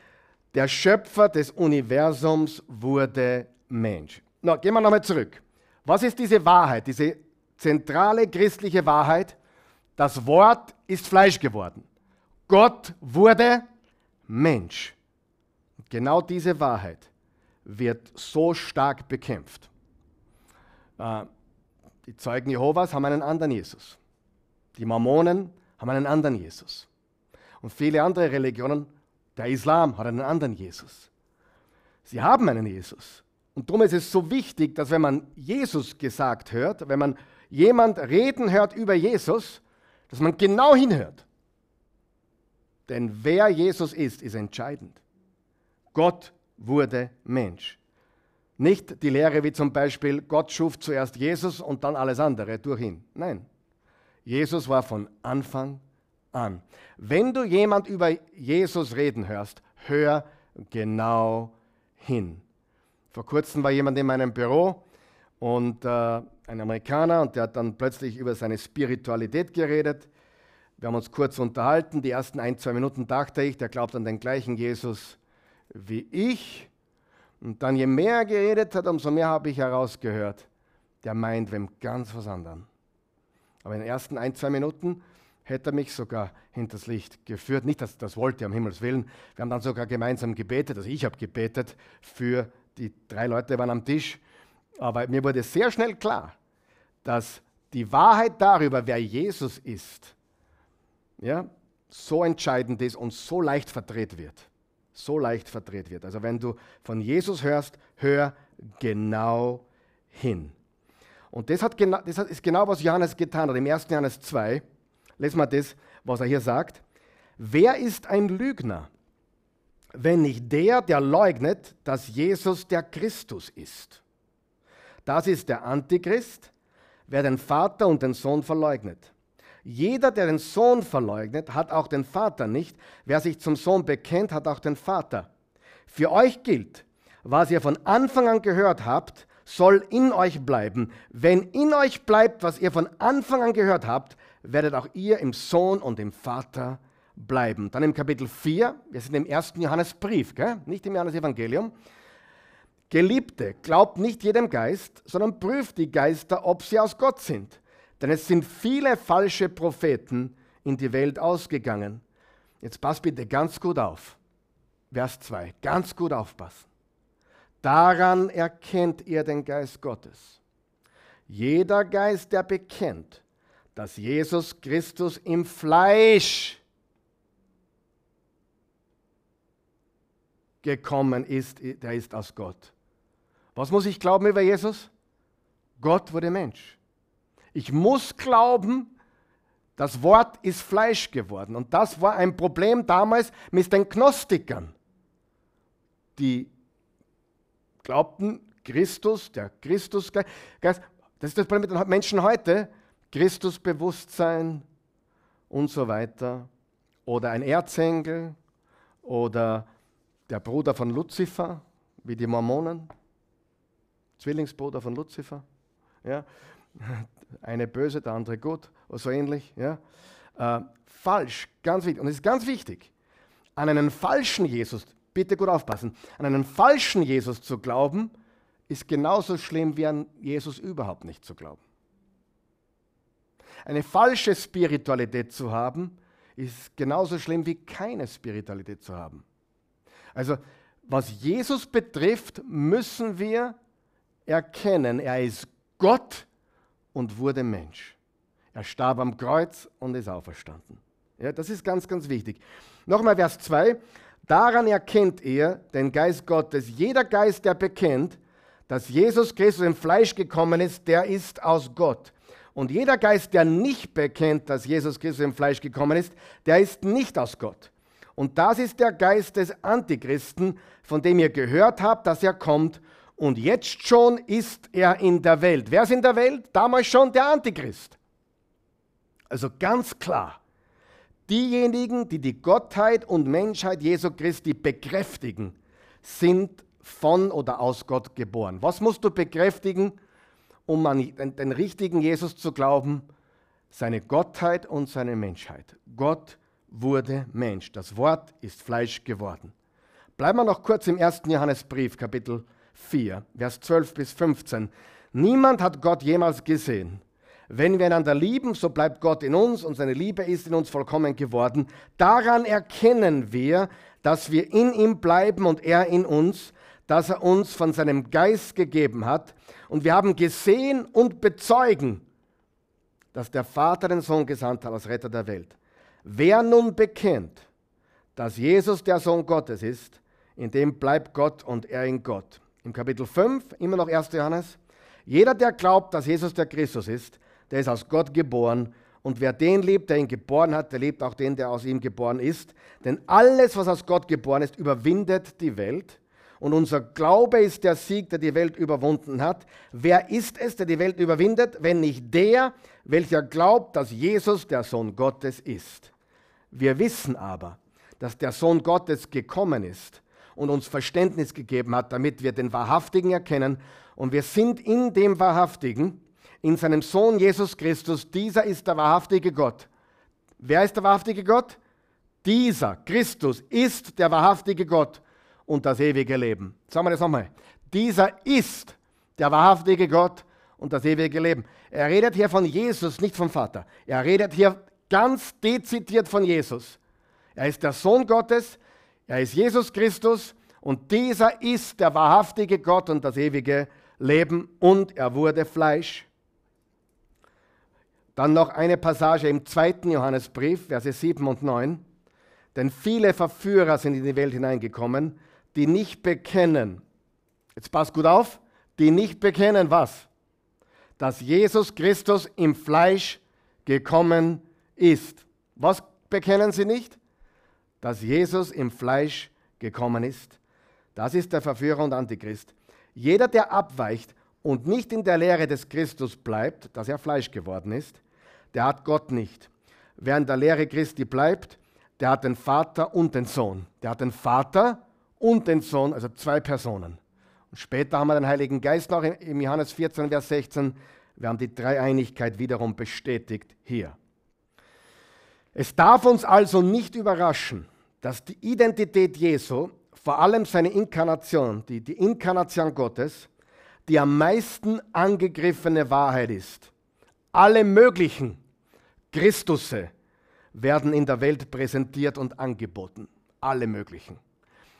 der Schöpfer des Universums wurde Mensch. Na, gehen wir nochmal zurück. Was ist diese Wahrheit, diese zentrale christliche Wahrheit? Das Wort ist Fleisch geworden. Gott wurde Mensch. Genau diese Wahrheit wird so stark bekämpft. Die Zeugen Jehovas haben einen anderen Jesus. Die Mormonen haben einen anderen Jesus. Und viele andere Religionen, der Islam hat einen anderen Jesus. Sie haben einen Jesus. Und darum ist es so wichtig, dass wenn man Jesus gesagt hört, wenn man jemand reden hört über Jesus, dass man genau hinhört. Denn wer Jesus ist, ist entscheidend. Gott wurde Mensch. Nicht die Lehre wie zum Beispiel, Gott schuf zuerst Jesus und dann alles andere durch ihn. Nein, Jesus war von Anfang an. Wenn du jemand über Jesus reden hörst, hör genau hin. Vor kurzem war jemand in meinem Büro und äh, ein Amerikaner und der hat dann plötzlich über seine Spiritualität geredet. Wir haben uns kurz unterhalten. Die ersten ein, zwei Minuten dachte ich, der glaubt an den gleichen Jesus wie ich. Und dann, je mehr er geredet hat, umso mehr habe ich herausgehört, der meint wem ganz was anderes. Aber in den ersten ein, zwei Minuten hätte er mich sogar hinters Licht geführt. Nicht, dass das wollte, um Himmels Willen. Wir haben dann sogar gemeinsam gebetet, also ich habe gebetet für die drei Leute, die waren am Tisch. Aber mir wurde sehr schnell klar, dass die Wahrheit darüber, wer Jesus ist, ja, so entscheidend ist und so leicht verdreht wird so leicht verdreht wird. Also wenn du von Jesus hörst, hör genau hin. Und das, hat das ist genau, was Johannes getan hat. Im 1. Johannes 2, lesen wir das, was er hier sagt. Wer ist ein Lügner, wenn nicht der, der leugnet, dass Jesus der Christus ist? Das ist der Antichrist, wer den Vater und den Sohn verleugnet. Jeder, der den Sohn verleugnet, hat auch den Vater nicht. Wer sich zum Sohn bekennt, hat auch den Vater. Für euch gilt, was ihr von Anfang an gehört habt, soll in euch bleiben. Wenn in euch bleibt, was ihr von Anfang an gehört habt, werdet auch ihr im Sohn und im Vater bleiben. Dann im Kapitel 4, wir sind im ersten Johannesbrief, gell? nicht im Johannesevangelium. Geliebte, glaubt nicht jedem Geist, sondern prüft die Geister, ob sie aus Gott sind denn es sind viele falsche Propheten in die Welt ausgegangen. Jetzt passt bitte ganz gut auf. Vers 2, ganz gut aufpassen. Daran erkennt ihr den Geist Gottes. Jeder Geist, der bekennt, dass Jesus Christus im Fleisch gekommen ist, der ist aus Gott. Was muss ich glauben über Jesus? Gott wurde Mensch. Ich muss glauben, das Wort ist Fleisch geworden. Und das war ein Problem damals mit den Gnostikern. Die glaubten, Christus, der Christusgeist, das ist das Problem mit den Menschen heute, Christusbewusstsein und so weiter. Oder ein Erzengel oder der Bruder von Luzifer, wie die Mormonen, Zwillingsbruder von Luzifer. Ja eine böse, der andere gut oder so ähnlich. Ja? Äh, falsch, ganz wichtig. Und es ist ganz wichtig, an einen falschen Jesus, bitte gut aufpassen, an einen falschen Jesus zu glauben, ist genauso schlimm wie an Jesus überhaupt nicht zu glauben. Eine falsche Spiritualität zu haben, ist genauso schlimm wie keine Spiritualität zu haben. Also, was Jesus betrifft, müssen wir erkennen, er ist Gott und wurde Mensch. Er starb am Kreuz und ist auferstanden. Ja, das ist ganz, ganz wichtig. Nochmal Vers 2. Daran erkennt ihr den Geist Gottes. Jeder Geist, der bekennt, dass Jesus Christus im Fleisch gekommen ist, der ist aus Gott. Und jeder Geist, der nicht bekennt, dass Jesus Christus im Fleisch gekommen ist, der ist nicht aus Gott. Und das ist der Geist des Antichristen, von dem ihr gehört habt, dass er kommt. Und jetzt schon ist er in der Welt. Wer ist in der Welt? Damals schon der Antichrist. Also ganz klar, diejenigen, die die Gottheit und Menschheit Jesu Christi bekräftigen, sind von oder aus Gott geboren. Was musst du bekräftigen? um an den, richtigen Jesus zu glauben, seine Gottheit und seine Menschheit. Gott wurde Mensch. Das Wort ist Fleisch geworden. Bleiben wir noch kurz im 1. Johannesbrief, Kapitel 4, Vers 12 bis 15. Niemand hat Gott jemals gesehen. Wenn wir einander lieben, so bleibt Gott in uns und seine Liebe ist in uns vollkommen geworden. Daran erkennen wir, dass wir in ihm bleiben und er in uns, dass er uns von seinem Geist gegeben hat. Und wir haben gesehen und bezeugen, dass der Vater den Sohn gesandt hat als Retter der Welt. Wer nun bekennt, dass Jesus der Sohn Gottes ist, in dem bleibt Gott und er in Gott. Im Kapitel 5, immer noch 1. Johannes, jeder, der glaubt, dass Jesus der Christus ist, der ist aus Gott geboren. Und wer den liebt, der ihn geboren hat, der liebt auch den, der aus ihm geboren ist. Denn alles, was aus Gott geboren ist, überwindet die Welt. Und unser Glaube ist der Sieg, der die Welt überwunden hat. Wer ist es, der die Welt überwindet, wenn nicht der, welcher glaubt, dass Jesus der Sohn Gottes ist? Wir wissen aber, dass der Sohn Gottes gekommen ist und uns Verständnis gegeben hat, damit wir den Wahrhaftigen erkennen. Und wir sind in dem Wahrhaftigen, in seinem Sohn Jesus Christus. Dieser ist der wahrhaftige Gott. Wer ist der wahrhaftige Gott? Dieser Christus ist der wahrhaftige Gott und das ewige Leben. Sagen wir das nochmal. Dieser ist der wahrhaftige Gott und das ewige Leben. Er redet hier von Jesus, nicht vom Vater. Er redet hier ganz dezidiert von Jesus. Er ist der Sohn Gottes, er ist Jesus Christus und dieser ist der wahrhaftige Gott und das ewige Leben und er wurde Fleisch. Dann noch eine Passage im zweiten Johannesbrief, Verse 7 und 9. Denn viele Verführer sind in die Welt hineingekommen, die nicht bekennen, jetzt passt gut auf, die nicht bekennen was? Dass Jesus Christus im Fleisch gekommen ist. Was bekennen sie nicht? Dass Jesus im Fleisch gekommen ist. Das ist der Verführer und Antichrist. Jeder, der abweicht und nicht in der Lehre des Christus bleibt, dass er Fleisch geworden ist, der hat Gott nicht. Wer in der Lehre Christi bleibt, der hat den Vater und den Sohn. Der hat den Vater und den Sohn, also zwei Personen. Und später haben wir den Heiligen Geist noch im Johannes 14, Vers 16. Wir haben die Dreieinigkeit wiederum bestätigt hier. Es darf uns also nicht überraschen, dass die Identität Jesu, vor allem seine Inkarnation, die, die Inkarnation Gottes, die am meisten angegriffene Wahrheit ist. Alle möglichen Christusse werden in der Welt präsentiert und angeboten. Alle möglichen.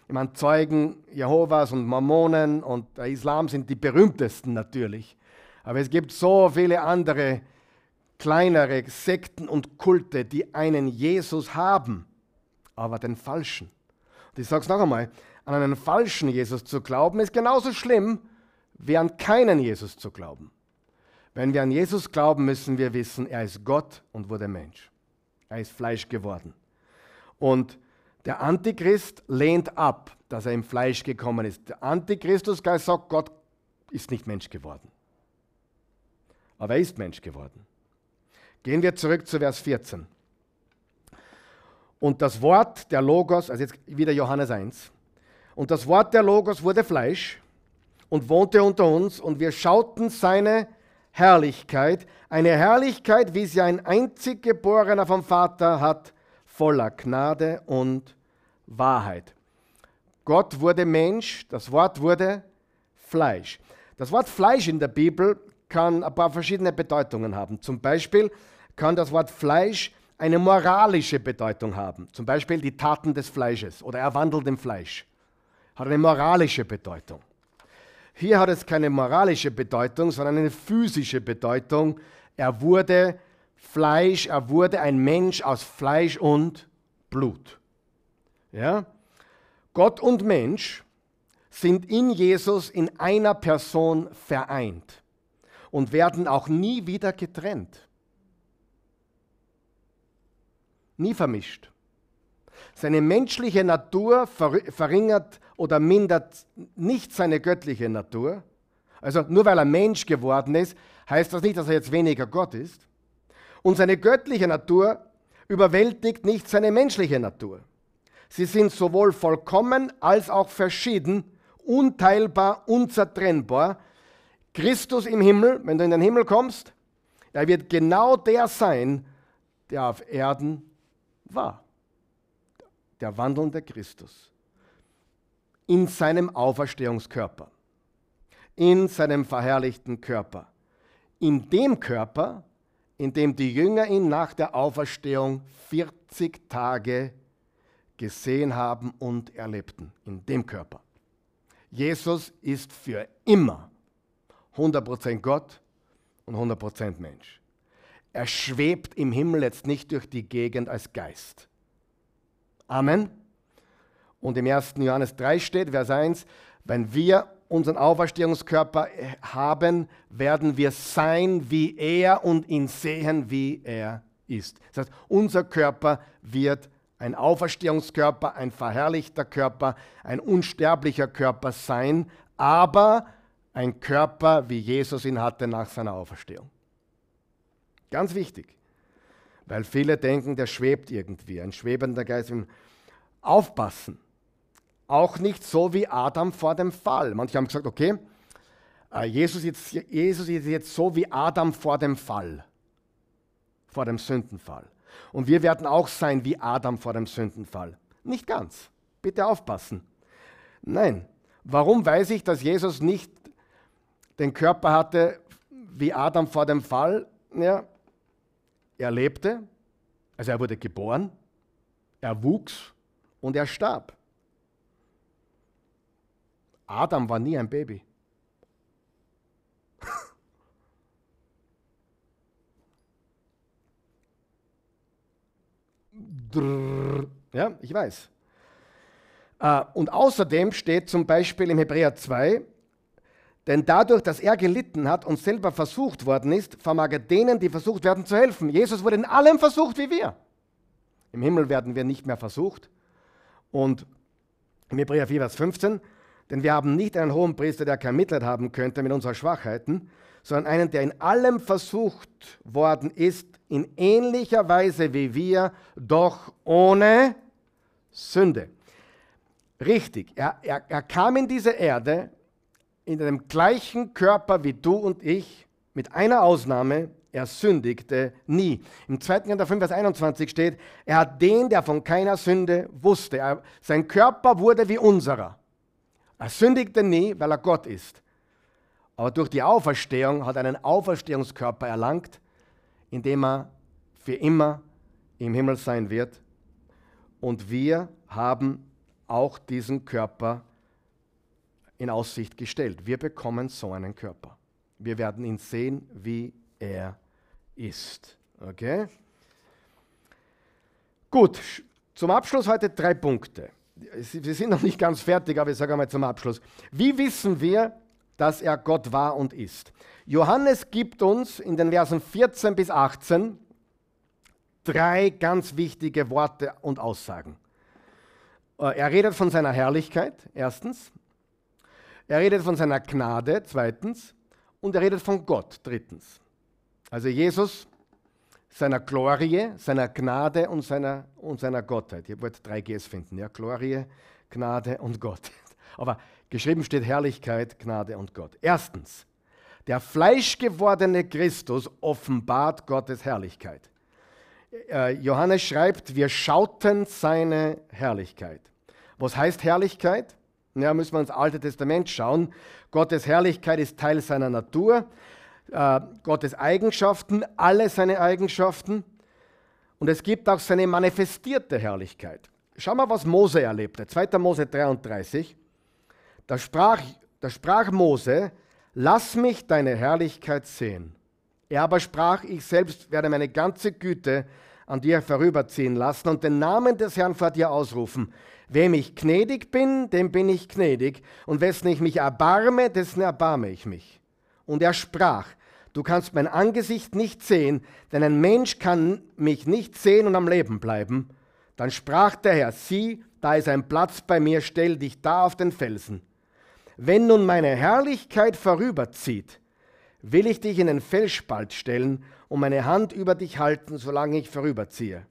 Ich meine, Zeugen Jehovas und Mormonen und der Islam sind die berühmtesten natürlich. Aber es gibt so viele andere kleinere Sekten und Kulte, die einen Jesus haben, aber den falschen. Und ich sage es noch einmal, an einen falschen Jesus zu glauben, ist genauso schlimm, wie an keinen Jesus zu glauben. Wenn wir an Jesus glauben, müssen wir wissen, er ist Gott und wurde Mensch. Er ist Fleisch geworden. Und der Antichrist lehnt ab, dass er im Fleisch gekommen ist. Der Antichristusgeist sagt, Gott ist nicht Mensch geworden. Aber er ist Mensch geworden. Gehen wir zurück zu Vers 14. Und das Wort der Logos, also jetzt wieder Johannes 1, und das Wort der Logos wurde Fleisch und wohnte unter uns und wir schauten seine Herrlichkeit, eine Herrlichkeit, wie sie ein einzig Geborener vom Vater hat, voller Gnade und Wahrheit. Gott wurde Mensch, das Wort wurde Fleisch. Das Wort Fleisch in der Bibel kann ein paar verschiedene Bedeutungen haben. Zum Beispiel kann das Wort Fleisch eine moralische Bedeutung haben. Zum Beispiel die Taten des Fleisches oder er wandelt im Fleisch. Hat eine moralische Bedeutung. Hier hat es keine moralische Bedeutung, sondern eine physische Bedeutung. Er wurde Fleisch, er wurde ein Mensch aus Fleisch und Blut. Ja? Gott und Mensch sind in Jesus in einer Person vereint. und werden auch nie wieder getrennt. Nie vermischt. Seine menschliche Natur verringert oder mindert nicht seine göttliche Natur. Also nur weil er Mensch geworden ist, heißt das nicht, dass er jetzt weniger Gott ist. Und seine göttliche Natur überwältigt nicht seine menschliche Natur. Sie sind sowohl vollkommen als auch verschieden, unteilbar, unzertrennbar. Christus im Himmel, wenn du in den Himmel kommst, er wird genau der sein, der auf Erden war. Der wandelnde Christus. In seinem Auferstehungskörper. In seinem verherrlichten Körper. In dem Körper, in dem die Jünger ihn nach der Auferstehung 40 Tage gesehen haben und erlebten. In dem Körper. Jesus ist für immer 100% Gott und 100% Mensch. Er schwebt im Himmel jetzt nicht durch die Gegend als Geist. Amen. Und im 1. Johannes 3 steht, Vers 1, wenn wir unseren Auferstehungskörper haben, werden wir sein wie er und ihn sehen, wie er ist. Das heißt, unser Körper wird ein Auferstehungskörper, ein verherrlichter Körper, ein unsterblicher Körper sein, aber ein Körper, wie Jesus ihn hatte nach seiner Auferstehung. Ganz wichtig, weil viele denken, der schwebt irgendwie, ein schwebender Geist. Aufpassen. Auch nicht so wie Adam vor dem Fall. Manche haben gesagt, okay, äh, Jesus ist, Jesus ist jetzt so wie Adam vor dem Fall, vor dem Sündenfall. Und wir werden auch sein wie Adam vor dem Sündenfall. Nicht ganz. Bitte aufpassen. Nein. Warum weiß ich, dass Jesus nicht den Körper hatte wie Adam vor dem Fall? Ja, er lebte, also er wurde geboren, er wuchs und er starb. Adam war nie ein Baby. ja, ich weiß. Äh, und außerdem steht zum Beispiel im Hebräer 2, denn dadurch, dass er gelitten hat und selber versucht worden ist, vermag er denen, die versucht werden, zu helfen. Jesus wurde in allem versucht wie wir. Im Himmel werden wir nicht mehr versucht. Und im Hebräer 4, Vers 15, denn wir haben nicht einen hohen Priester, der kein Mitleid haben könnte mit unseren Schwachheiten, sondern einen, der in allem versucht worden ist, in ähnlicher Weise wie wir, doch ohne Sünde. Richtig, er, er, er kam in diese Erde in dem gleichen Körper wie du und ich, mit einer Ausnahme, er sündigte nie. Im 2. Korinther 5, Vers 21 steht, er hat den, der von keiner Sünde wusste. Er, sein Körper wurde wie unserer. Er sündigte nie, weil er Gott ist. Aber durch die Auferstehung hat er einen Auferstehungskörper erlangt, in dem er für immer im Himmel sein wird. Und wir haben auch diesen Körper in Aussicht gestellt. Wir bekommen so einen Körper. Wir werden ihn sehen, wie er ist. Okay? Gut, zum Abschluss heute drei Punkte. Wir sind noch nicht ganz fertig, aber ich sage einmal zum Abschluss. Wie wissen wir, dass er Gott war und ist? Johannes gibt uns in den Versen 14 bis 18 drei ganz wichtige Worte und Aussagen. Äh, er redet von seiner Herrlichkeit, erstens. Er redet von seiner Gnade, zweitens. Und er redet von Gott, drittens. Also Jesus, seiner Glorie, seiner Gnade und seiner, und seiner Gottheit. Ihr wollt drei Gs finden, ja? Glorie, Gnade und Gott. Aber geschrieben steht Herrlichkeit, Gnade und Gott. Erstens, der fleischgewordene Christus offenbart Gottes Herrlichkeit. Äh, Johannes schreibt, wir schauten seine Herrlichkeit. Was heißt Herrlichkeit? Ja, müssen wir ins Alte Testament schauen. Gottes Herrlichkeit ist Teil seiner Natur, äh, Gottes Eigenschaften, alle seine Eigenschaften. Und es gibt auch seine manifestierte Herrlichkeit. Schau mal, was Mose erlebte. 2. Mose 33. Da sprach, da sprach Mose, lass mich deine Herrlichkeit sehen. Er aber sprach, ich selbst werde meine ganze Güte an dir vorüberziehen lassen und den Namen des Herrn vor dir ausrufen. Wem ich gnädig bin, dem bin ich gnädig, und wessen ich mich erbarme, dessen erbarme ich mich. Und er sprach, du kannst mein Angesicht nicht sehen, denn ein Mensch kann mich nicht sehen und am Leben bleiben. Dann sprach der Herr, sieh, da ist ein Platz bei mir, stell dich da auf den Felsen. Wenn nun meine Herrlichkeit vorüberzieht, will ich dich in den Felsspalt stellen und meine Hand über dich halten, solange ich vorüberziehe.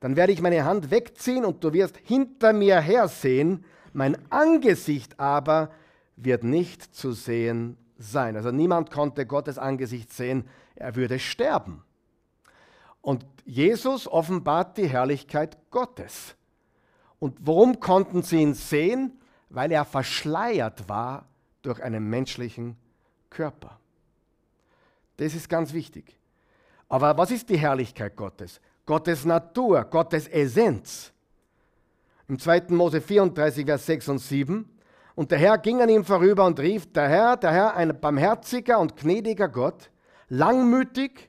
Dann werde ich meine Hand wegziehen und du wirst hinter mir hersehen, mein Angesicht aber wird nicht zu sehen sein. Also niemand konnte Gottes Angesicht sehen, er würde sterben. Und Jesus offenbart die Herrlichkeit Gottes. Und warum konnten sie ihn sehen? Weil er verschleiert war durch einen menschlichen Körper. Das ist ganz wichtig. Aber was ist die Herrlichkeit Gottes? Gottes Natur, Gottes Essenz. Im 2. Mose 34, Vers 6 und 7. Und der Herr ging an ihm vorüber und rief, der Herr, der Herr, ein barmherziger und gnädiger Gott, langmütig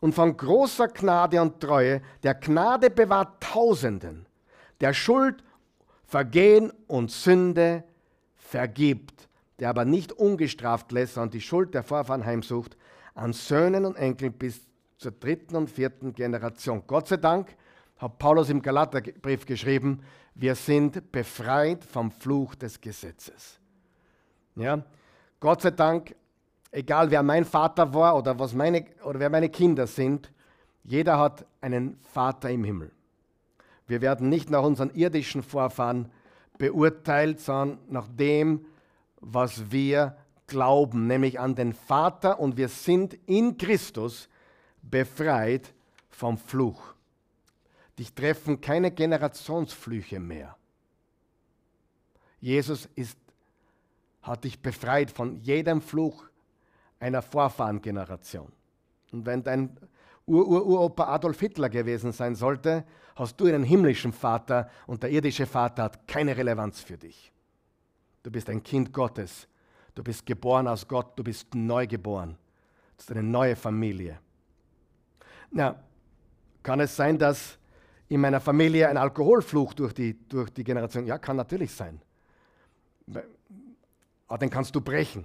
und von großer Gnade und Treue, der Gnade bewahrt Tausenden, der Schuld, Vergehen und Sünde vergibt, der aber nicht ungestraft lässt, sondern die Schuld der Vorfahren heimsucht, an Söhnen und Enkeln bis zur dritten und vierten Generation. Gott sei Dank hat Paulus im Galaterbrief geschrieben, wir sind befreit vom Fluch des Gesetzes. Ja? Gott sei Dank, egal wer mein Vater war oder, was meine, oder wer meine Kinder sind, jeder hat einen Vater im Himmel. Wir werden nicht nach unseren irdischen Vorfahren beurteilt, sondern nach dem, was wir glauben, nämlich an den Vater und wir sind in Christus befreit vom Fluch. Dich treffen keine Generationsflüche mehr. Jesus ist, hat dich befreit von jedem Fluch einer Vorfahrengeneration. Und wenn dein Ur-Ur-Uropa Adolf Hitler gewesen sein sollte, hast du einen himmlischen Vater und der irdische Vater hat keine Relevanz für dich. Du bist ein Kind Gottes Du bist geboren aus Gott, du bist neu geboren. Das ist eine neue Familie. Na, kann es sein, dass in meiner Familie ein Alkoholfluch durch die, durch die Generation, ja, kann natürlich sein. Aber den kannst du brechen.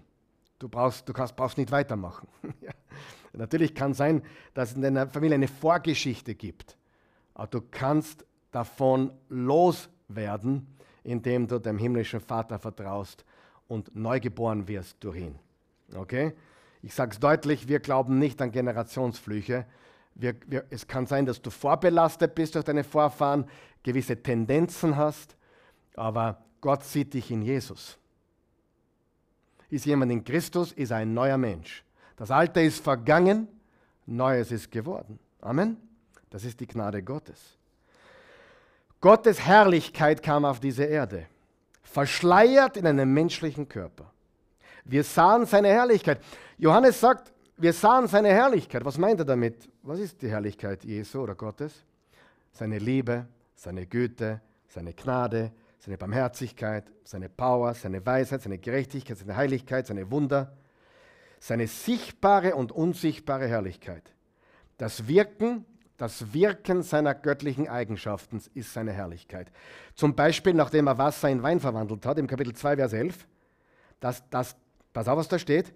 Du brauchst, du kannst, brauchst nicht weitermachen. ja. Natürlich kann sein, dass es in deiner Familie eine Vorgeschichte gibt. Aber du kannst davon loswerden, indem du dem himmlischen Vater vertraust und neu geboren wirst durch ihn. Okay? Ich sage es deutlich, wir glauben nicht an Generationsflüche. Wir, wir, es kann sein, dass du vorbelastet bist durch deine Vorfahren, gewisse Tendenzen hast, aber Gott sieht dich in Jesus. Ist jemand in Christus, ist ein neuer Mensch. Das Alte ist vergangen, Neues ist geworden. Amen. Das ist die Gnade Gottes. Gottes Herrlichkeit kam auf diese Erde verschleiert in einem menschlichen Körper. Wir sahen seine Herrlichkeit. Johannes sagt, wir sahen seine Herrlichkeit. Was meint er damit? Was ist die Herrlichkeit Jesu oder Gottes? Seine Liebe, seine Güte, seine Gnade, seine Barmherzigkeit, seine Power, seine Weisheit, seine Gerechtigkeit, seine Heiligkeit, seine Wunder, seine sichtbare und unsichtbare Herrlichkeit. Das Wirken das Wirken seiner göttlichen Eigenschaften ist seine Herrlichkeit. Zum Beispiel, nachdem er Wasser in Wein verwandelt hat, im Kapitel 2, Vers 11, das, das, pass auf, was da steht,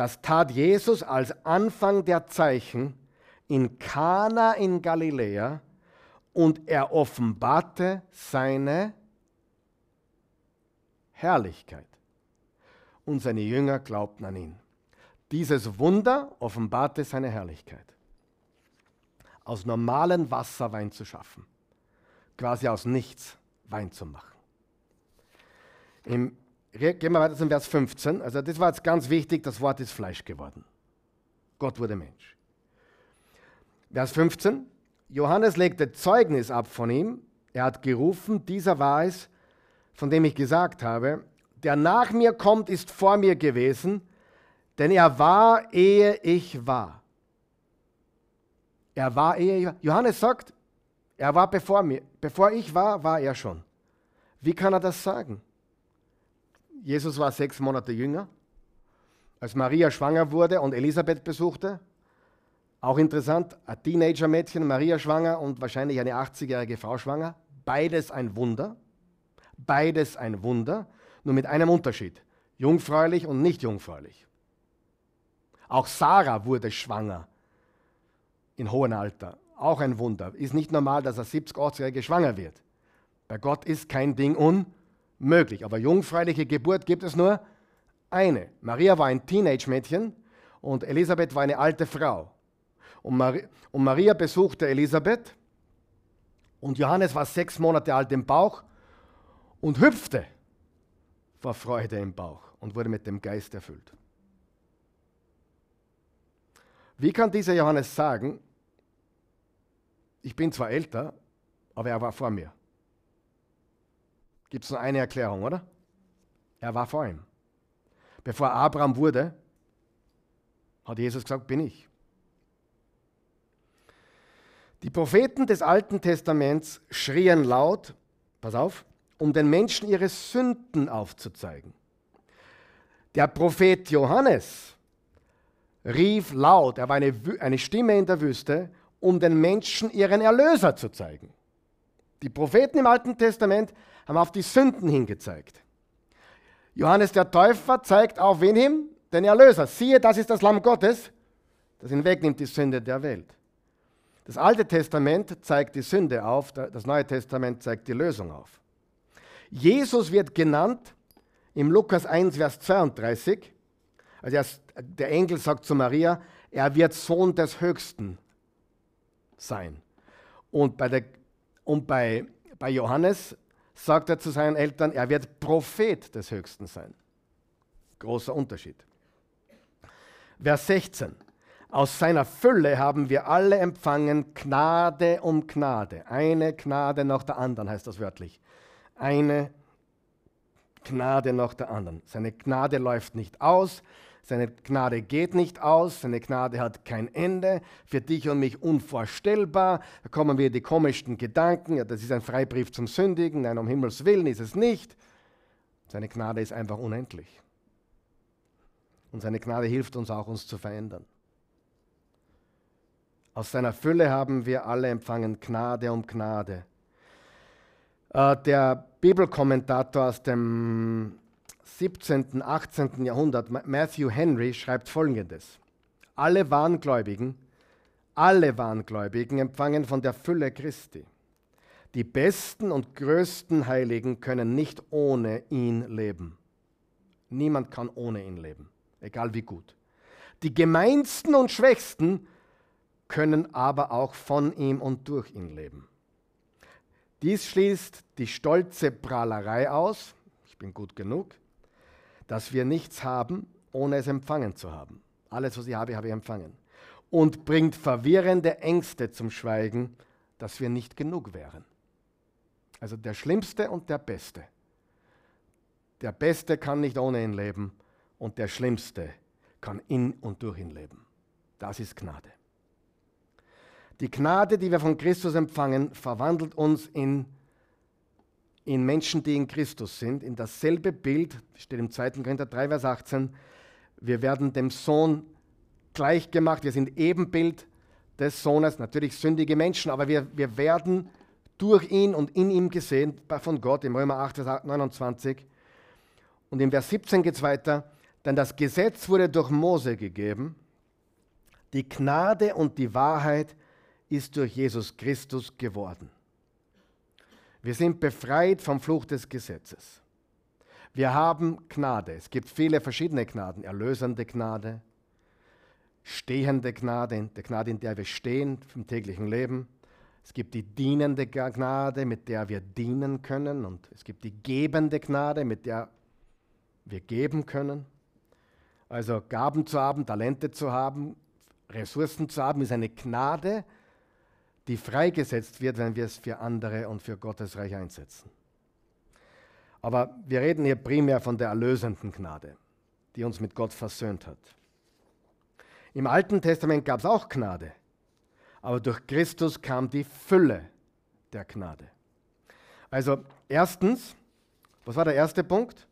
das tat Jesus als Anfang der Zeichen in Kana in Galiläa und er offenbarte seine Herrlichkeit. Und seine Jünger glaubten an ihn. Dieses Wunder offenbarte seine Herrlichkeit aus normalem Wasser Wein zu schaffen. Quasi aus nichts Wein zu machen. Im, gehen wir weiter zum Vers 15. Also das war jetzt ganz wichtig, das Wort ist Fleisch geworden. Gott wurde Mensch. Vers 15. Johannes legte Zeugnis ab von ihm. Er hat gerufen, dieser war es, von dem ich gesagt habe, der nach mir kommt, ist vor mir gewesen, denn er war, ehe ich war. Er war ehe Johannes sagt, er war bevor mir, bevor ich war, war er schon. Wie kann er das sagen? Jesus war sechs Monate jünger, als Maria schwanger wurde und Elisabeth besuchte. Auch interessant, ein Teenager-Mädchen, Maria schwanger und wahrscheinlich eine 80-jährige Frau schwanger. Beides ein Wunder. Beides ein Wunder, nur mit einem Unterschied. Jungfräulich und nicht jungfräulich. Auch Sarah wurde schwanger in hohem Alter. Auch ein Wunder. Ist nicht normal, dass eine 70, 80-Jährige schwanger wird. Bei Gott ist kein Ding unmöglich. Aber jungfräuliche Geburt gibt es nur eine. Maria war ein Teenage-Mädchen und Elisabeth war eine alte Frau. Und, Mari und Maria besuchte Elisabeth und Johannes war sechs Monate alt im Bauch und hüpfte vor Freude im Bauch und wurde mit dem Geist erfüllt. Wie kann dieser Johannes sagen, ich bin zwar älter, aber er war vor mir? Gibt es nur eine Erklärung, oder? Er war vor ihm. Bevor Abraham wurde, hat Jesus gesagt, bin ich. Die Propheten des Alten Testaments schrien laut, pass auf, um den Menschen ihre Sünden aufzuzeigen. Der Prophet Johannes rief laut, er war eine, eine Stimme in der Wüste, um den Menschen ihren Erlöser zu zeigen. Die Propheten im Alten Testament haben auf die Sünden hingezeigt. Johannes der Täufer zeigt auf wen hin? Den Erlöser. Siehe, das ist das Lamm Gottes, das hinwegnimmt die Sünde der Welt. Das Alte Testament zeigt die Sünde auf, das Neue Testament zeigt die Lösung auf. Jesus wird genannt im Lukas 1, Vers 32. Also der Engel sagt zu Maria, er wird Sohn des Höchsten sein. Und bei, der, und bei, bei Johannes sagt er zu seinen Eltern, er wird Prophet des Höchsten sein. Großer Unterschied. Vers 16. Aus seiner Fülle haben wir alle empfangen Gnade um Gnade. Eine Gnade nach der anderen heißt das wörtlich. Eine Gnade nach der anderen. Seine Gnade läuft nicht aus, seine Gnade geht nicht aus, seine Gnade hat kein Ende. Für dich und mich unvorstellbar. Da kommen wir die komischsten Gedanken. Ja, das ist ein Freibrief zum Sündigen. Nein, um Himmels Willen ist es nicht. Seine Gnade ist einfach unendlich. Und seine Gnade hilft uns auch, uns zu verändern. Aus seiner Fülle haben wir alle empfangen Gnade um Gnade. Äh, der Bibelkommentator aus dem 17., 18. Jahrhundert, Matthew Henry, schreibt folgendes. Alle Wahngläubigen, alle Wahngläubigen empfangen von der Fülle Christi. Die besten und größten Heiligen können nicht ohne ihn leben. Niemand kann ohne ihn leben, egal wie gut. Die gemeinsten und schwächsten können aber auch von ihm und durch ihn leben. Dies schließt die stolze Prahlerei aus, ich bin gut genug, dass wir nichts haben, ohne es empfangen zu haben. Alles, was ich habe, habe ich empfangen. Und bringt verwirrende Ängste zum Schweigen, dass wir nicht genug wären. Also der Schlimmste und der Beste. Der Beste kann nicht ohne ihn leben und der Schlimmste kann in und durch ihn leben. Das ist Gnade. Die Gnade, die wir von Christus empfangen, verwandelt uns in in Menschen, die in Christus sind, in dasselbe Bild, steht im 2. Korinther 3, Vers 18, wir werden dem Sohn gleich gemacht, wir sind Ebenbild des Sohnes, natürlich sündige Menschen, aber wir, wir werden durch ihn und in ihm gesehen von Gott, im Römer 8, Vers 29. Und im Vers 17 geht es weiter, denn das Gesetz wurde durch Mose gegeben, die Gnade und die Wahrheit ist durch Jesus Christus geworden. Wir sind befreit vom Fluch des Gesetzes. Wir haben Gnade. Es gibt viele verschiedene Gnaden. Erlösende Gnade, stehende Gnade, die Gnade, in der wir stehen im täglichen Leben. Es gibt die dienende Gnade, mit der wir dienen können. Und es gibt die gebende Gnade, mit der wir geben können. Also Gaben zu haben, Talente zu haben, Ressourcen zu haben, ist eine Gnade, die freigesetzt wird, wenn wir es für andere und für Gottes Reich einsetzen. Aber wir reden hier primär von der erlösenden Gnade, die uns mit Gott versöhnt hat. Im Alten Testament gab es auch Gnade, aber durch Christus kam die Fülle der Gnade. Also erstens, was war der erste Punkt?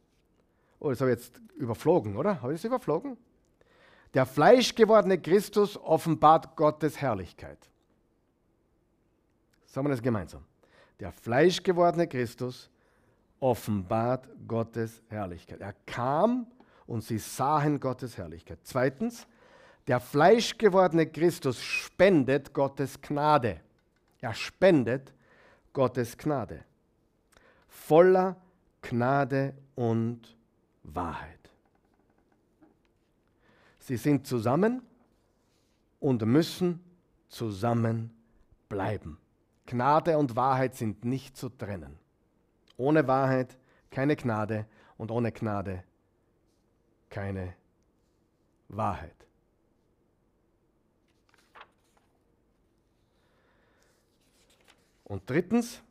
Oh, das habe ich jetzt überflogen, oder? Habe ich es überflogen? Der fleischgewordene Christus offenbart Gottes Herrlichkeit. Sagen wir das gemeinsam. Der fleischgewordene Christus offenbart Gottes Herrlichkeit. Er kam und sie sahen Gottes Herrlichkeit. Zweitens, Der fleischgewordene Christus spendet Gottes Gnade. Er spendet Gottes Gnade. Voller Gnade und Wahrheit. Sie sind zusammen und müssen zusammen bleiben. Gnade und Wahrheit sind nicht zu trennen. Ohne Wahrheit keine Gnade und ohne Gnade keine Wahrheit. Und drittens,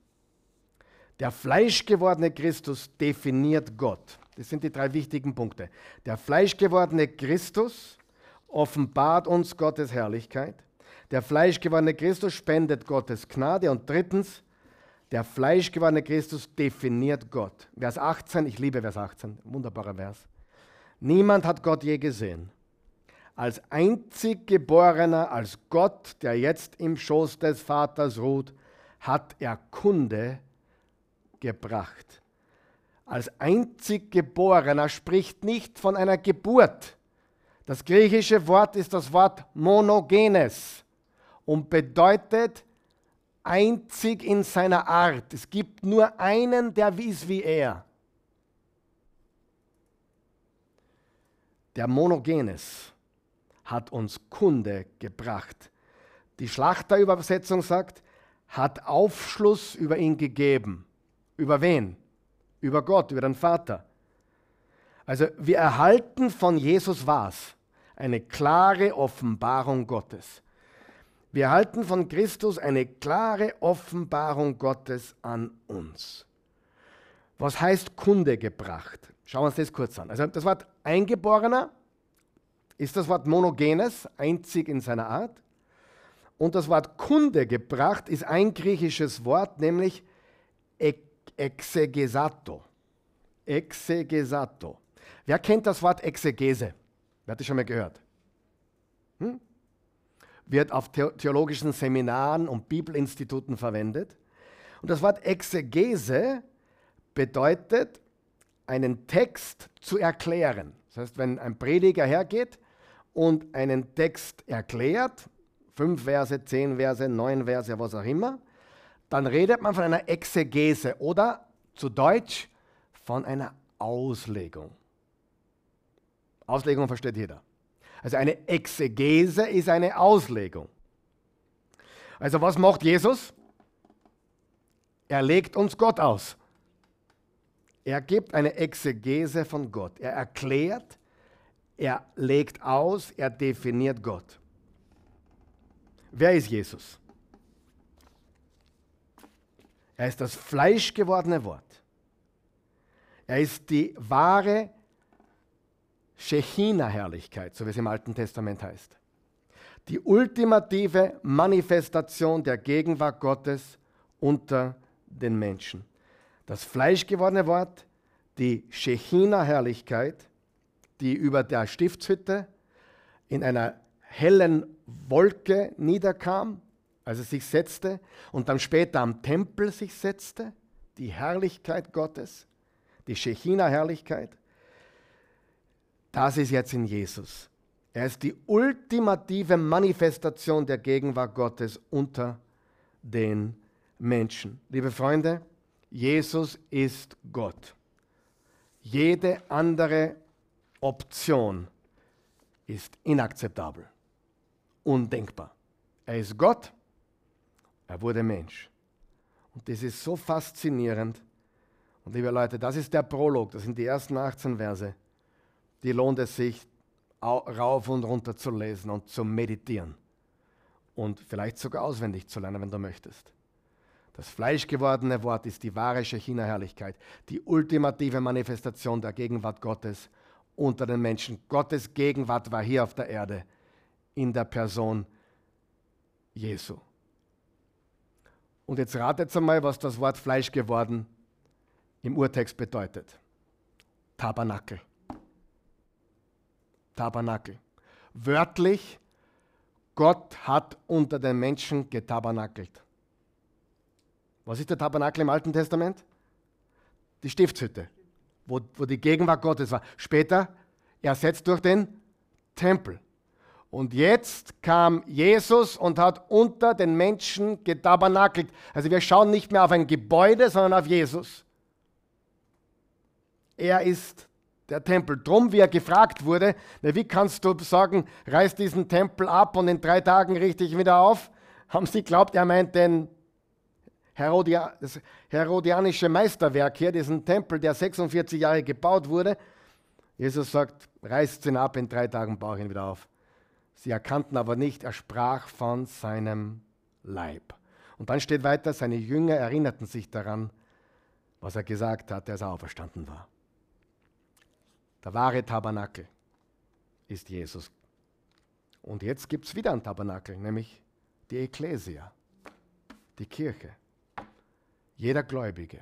der fleischgewordene Christus definiert Gott. Das sind die drei wichtigen Punkte. Der fleischgewordene Christus offenbart uns Gottes Herrlichkeit. Der fleischgewordene Christus spendet Gottes Gnade. Und drittens, der fleischgewordene Christus definiert Gott. Vers 18, ich liebe Vers 18, wunderbarer Vers. Niemand hat Gott je gesehen. Als einzig Geborener, als Gott, der jetzt im Schoß des Vaters ruht, hat er Kunde gebracht. Als einzig Geborener spricht nicht von einer Geburt. Das griechische Wort ist das Wort monogenes und bedeutet einzig in seiner Art. Es gibt nur einen, der ist wie er. Der Monogenes hat uns Kunde gebracht. Die Schlachterübersetzung sagt, hat Aufschluss über ihn gegeben. Über wen? Über Gott, über den Vater. Also wir erhalten von Jesus was? Eine klare Offenbarung Gottes. Wir erhalten von Christus eine klare Offenbarung Gottes an uns. Was heißt Kunde gebracht? Schauen wir uns das kurz an. Also das Wort Eingeborener ist das Wort Monogenes, einzig in seiner Art. Und das Wort Kunde gebracht ist ein griechisches Wort, nämlich Exegesato. Exegesato. Wer kennt das Wort Exegese? Wer hat das schon mal gehört? Hm? Wird auf theologischen Seminaren und Bibelinstituten verwendet. Und das Wort Exegese bedeutet, einen Text zu erklären. Das heißt, wenn ein Prediger hergeht und einen Text erklärt, fünf Verse, zehn Verse, neun Verse, was auch immer, dann redet man von einer Exegese oder zu Deutsch von einer Auslegung. Auslegung versteht jeder. Also eine Exegese ist eine Auslegung. Also was macht Jesus? Er legt uns Gott aus. Er gibt eine Exegese von Gott. Er erklärt, er legt aus, er definiert Gott. Wer ist Jesus? Er ist das fleischgewordene Wort. Er ist die wahre Shechina-Herrlichkeit, so wie es im Alten Testament heißt. Die ultimative Manifestation der Gegenwart Gottes unter den Menschen. Das fleischgewordene Wort, die Shechina-Herrlichkeit, die über der Stiftshütte in einer hellen Wolke niederkam als er sich setzte und dann später am Tempel sich setzte, die Herrlichkeit Gottes, die Shechina-Herrlichkeit, das ist jetzt in Jesus. Er ist die ultimative Manifestation der Gegenwart Gottes unter den Menschen. Liebe Freunde, Jesus ist Gott. Jede andere Option ist inakzeptabel, undenkbar. Er ist Gott er wurde Mensch. Und das ist so faszinierend. Und liebe Leute, das ist der Prolog, das sind die ersten 18 Verse. Die lohnt es sich, rauf und runter zu lesen und zu meditieren. Und vielleicht sogar auswendig zu lernen, wenn du möchtest. Das fleischgewordene Wort ist die wahre Shechina-Herrlichkeit, die ultimative Manifestation der Gegenwart Gottes unter den Menschen. Gottes Gegenwart war hier auf der Erde in der Person Jesu. Und jetzt ratet einmal, was das Wort Fleisch geworden im Urtext bedeutet. Tabernakel. Tabernakel. Wörtlich, Gott hat unter den Menschen getabernakelt. Was ist der Tabernakel im Alten Testament? Die Stiftshütte, wo, wo die Gegenwart Gottes war. Später ersetzt durch den Tempel. Und jetzt kam Jesus und hat unter den Menschen getabernakelt. Also wir schauen nicht mehr auf ein Gebäude, sondern auf Jesus. Er ist der Tempel. Drum, wie er gefragt wurde, na, wie kannst du sagen, reiß diesen Tempel ab und in drei Tagen richte ich wieder auf? Haben sie geglaubt, er meint den Herodia, das herodianische Meisterwerk hier, diesen Tempel, der 46 Jahre gebaut wurde. Jesus sagt, reißt ihn ab, in drei Tagen baue ich ihn wieder auf. Sie erkannten aber nicht, er sprach von seinem Leib. Und dann steht weiter, seine Jünger erinnerten sich daran, was er gesagt hat, als er auferstanden war. Der wahre Tabernakel ist Jesus. Und jetzt gibt es wieder ein Tabernakel, nämlich die Ekklesia, die Kirche. Jeder Gläubige.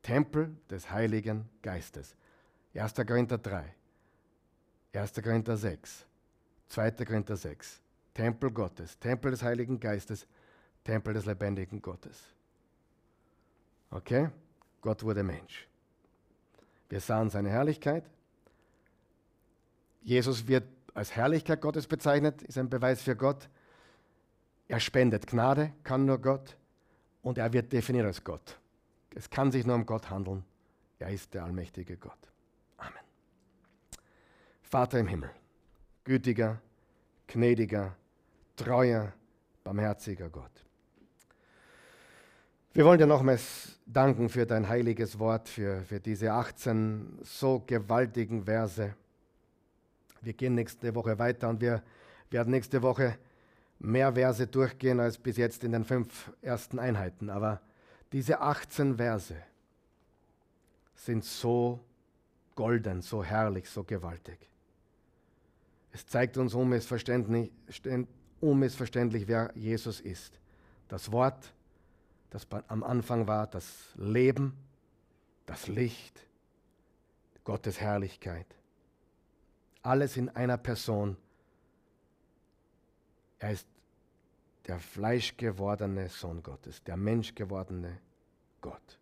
Tempel des Heiligen Geistes. 1. Korinther 3, 1. Korinther 6, 2. Korinther 6. Tempel Gottes, Tempel des Heiligen Geistes, Tempel des lebendigen Gottes. Okay? Gott wurde Mensch. Wir sahen seine Herrlichkeit. Jesus wird als Herrlichkeit Gottes bezeichnet, ist ein Beweis für Gott. Er spendet Gnade, kann nur Gott. Und er wird definiert als Gott. Es kann sich nur um Gott handeln. Er ist der allmächtige Gott. Amen. Vater im Himmel, gütiger, gnädiger, treuer, barmherziger Gott. Wir wollen dir nochmals danken für dein heiliges Wort, für, für diese 18 so gewaltigen Verse. Wir gehen nächste Woche weiter und wir werden nächste Woche mehr Verse durchgehen als bis jetzt in den fünf ersten Einheiten. Aber diese 18 Verse sind so golden, so herrlich, so gewaltig. Es zeigt uns unmissverständlich, unmissverständlich, wer Jesus ist. Das Wort, das am Anfang war, das Leben, das Licht, Gottes Herrlichkeit. Alles in einer Person. Er ist der fleischgewordene Sohn Gottes, der menschgewordene Gott.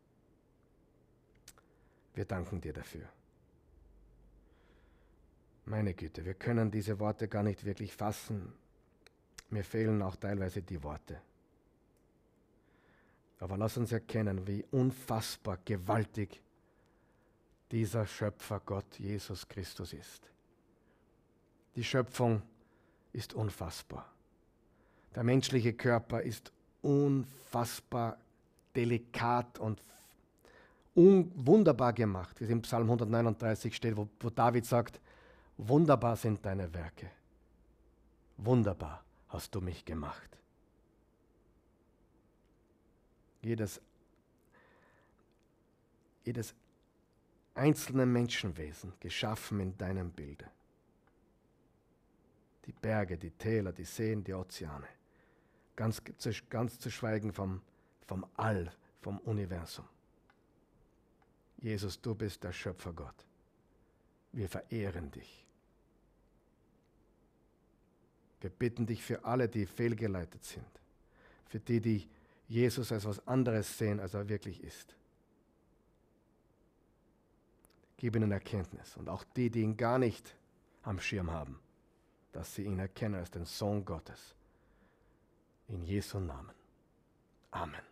Wir danken dir dafür. Meine Güte, wir können diese Worte gar nicht wirklich fassen. Mir fehlen auch teilweise die Worte. Aber lass uns erkennen, wie unfassbar gewaltig dieser Schöpfer Gott Jesus Christus ist. Die Schöpfung ist unfassbar. Der menschliche Körper ist unfassbar delikat und wunderbar gemacht, wie es im Psalm 139 steht, wo, wo David sagt, wunderbar sind deine Werke. Wunderbar hast du mich gemacht. Jedes, jedes einzelne Menschenwesen geschaffen in deinem Bilde. Die Berge, die Täler, die Seen, die Ozeane ganz, ganz zu schweigen vom, vom All, vom Universum. Jesus, du bist der Schöpfer Gott. Wir verehren dich. Wir bitten dich für alle, die fehlgeleitet sind, für die, die Jesus als was anderes sehen, als er wirklich ist. Gib ihnen Erkenntnis und auch die, die ihn gar nicht am Schirm haben, dass sie ihn erkennen als den Sohn Gottes in Jesu Namen. Amen.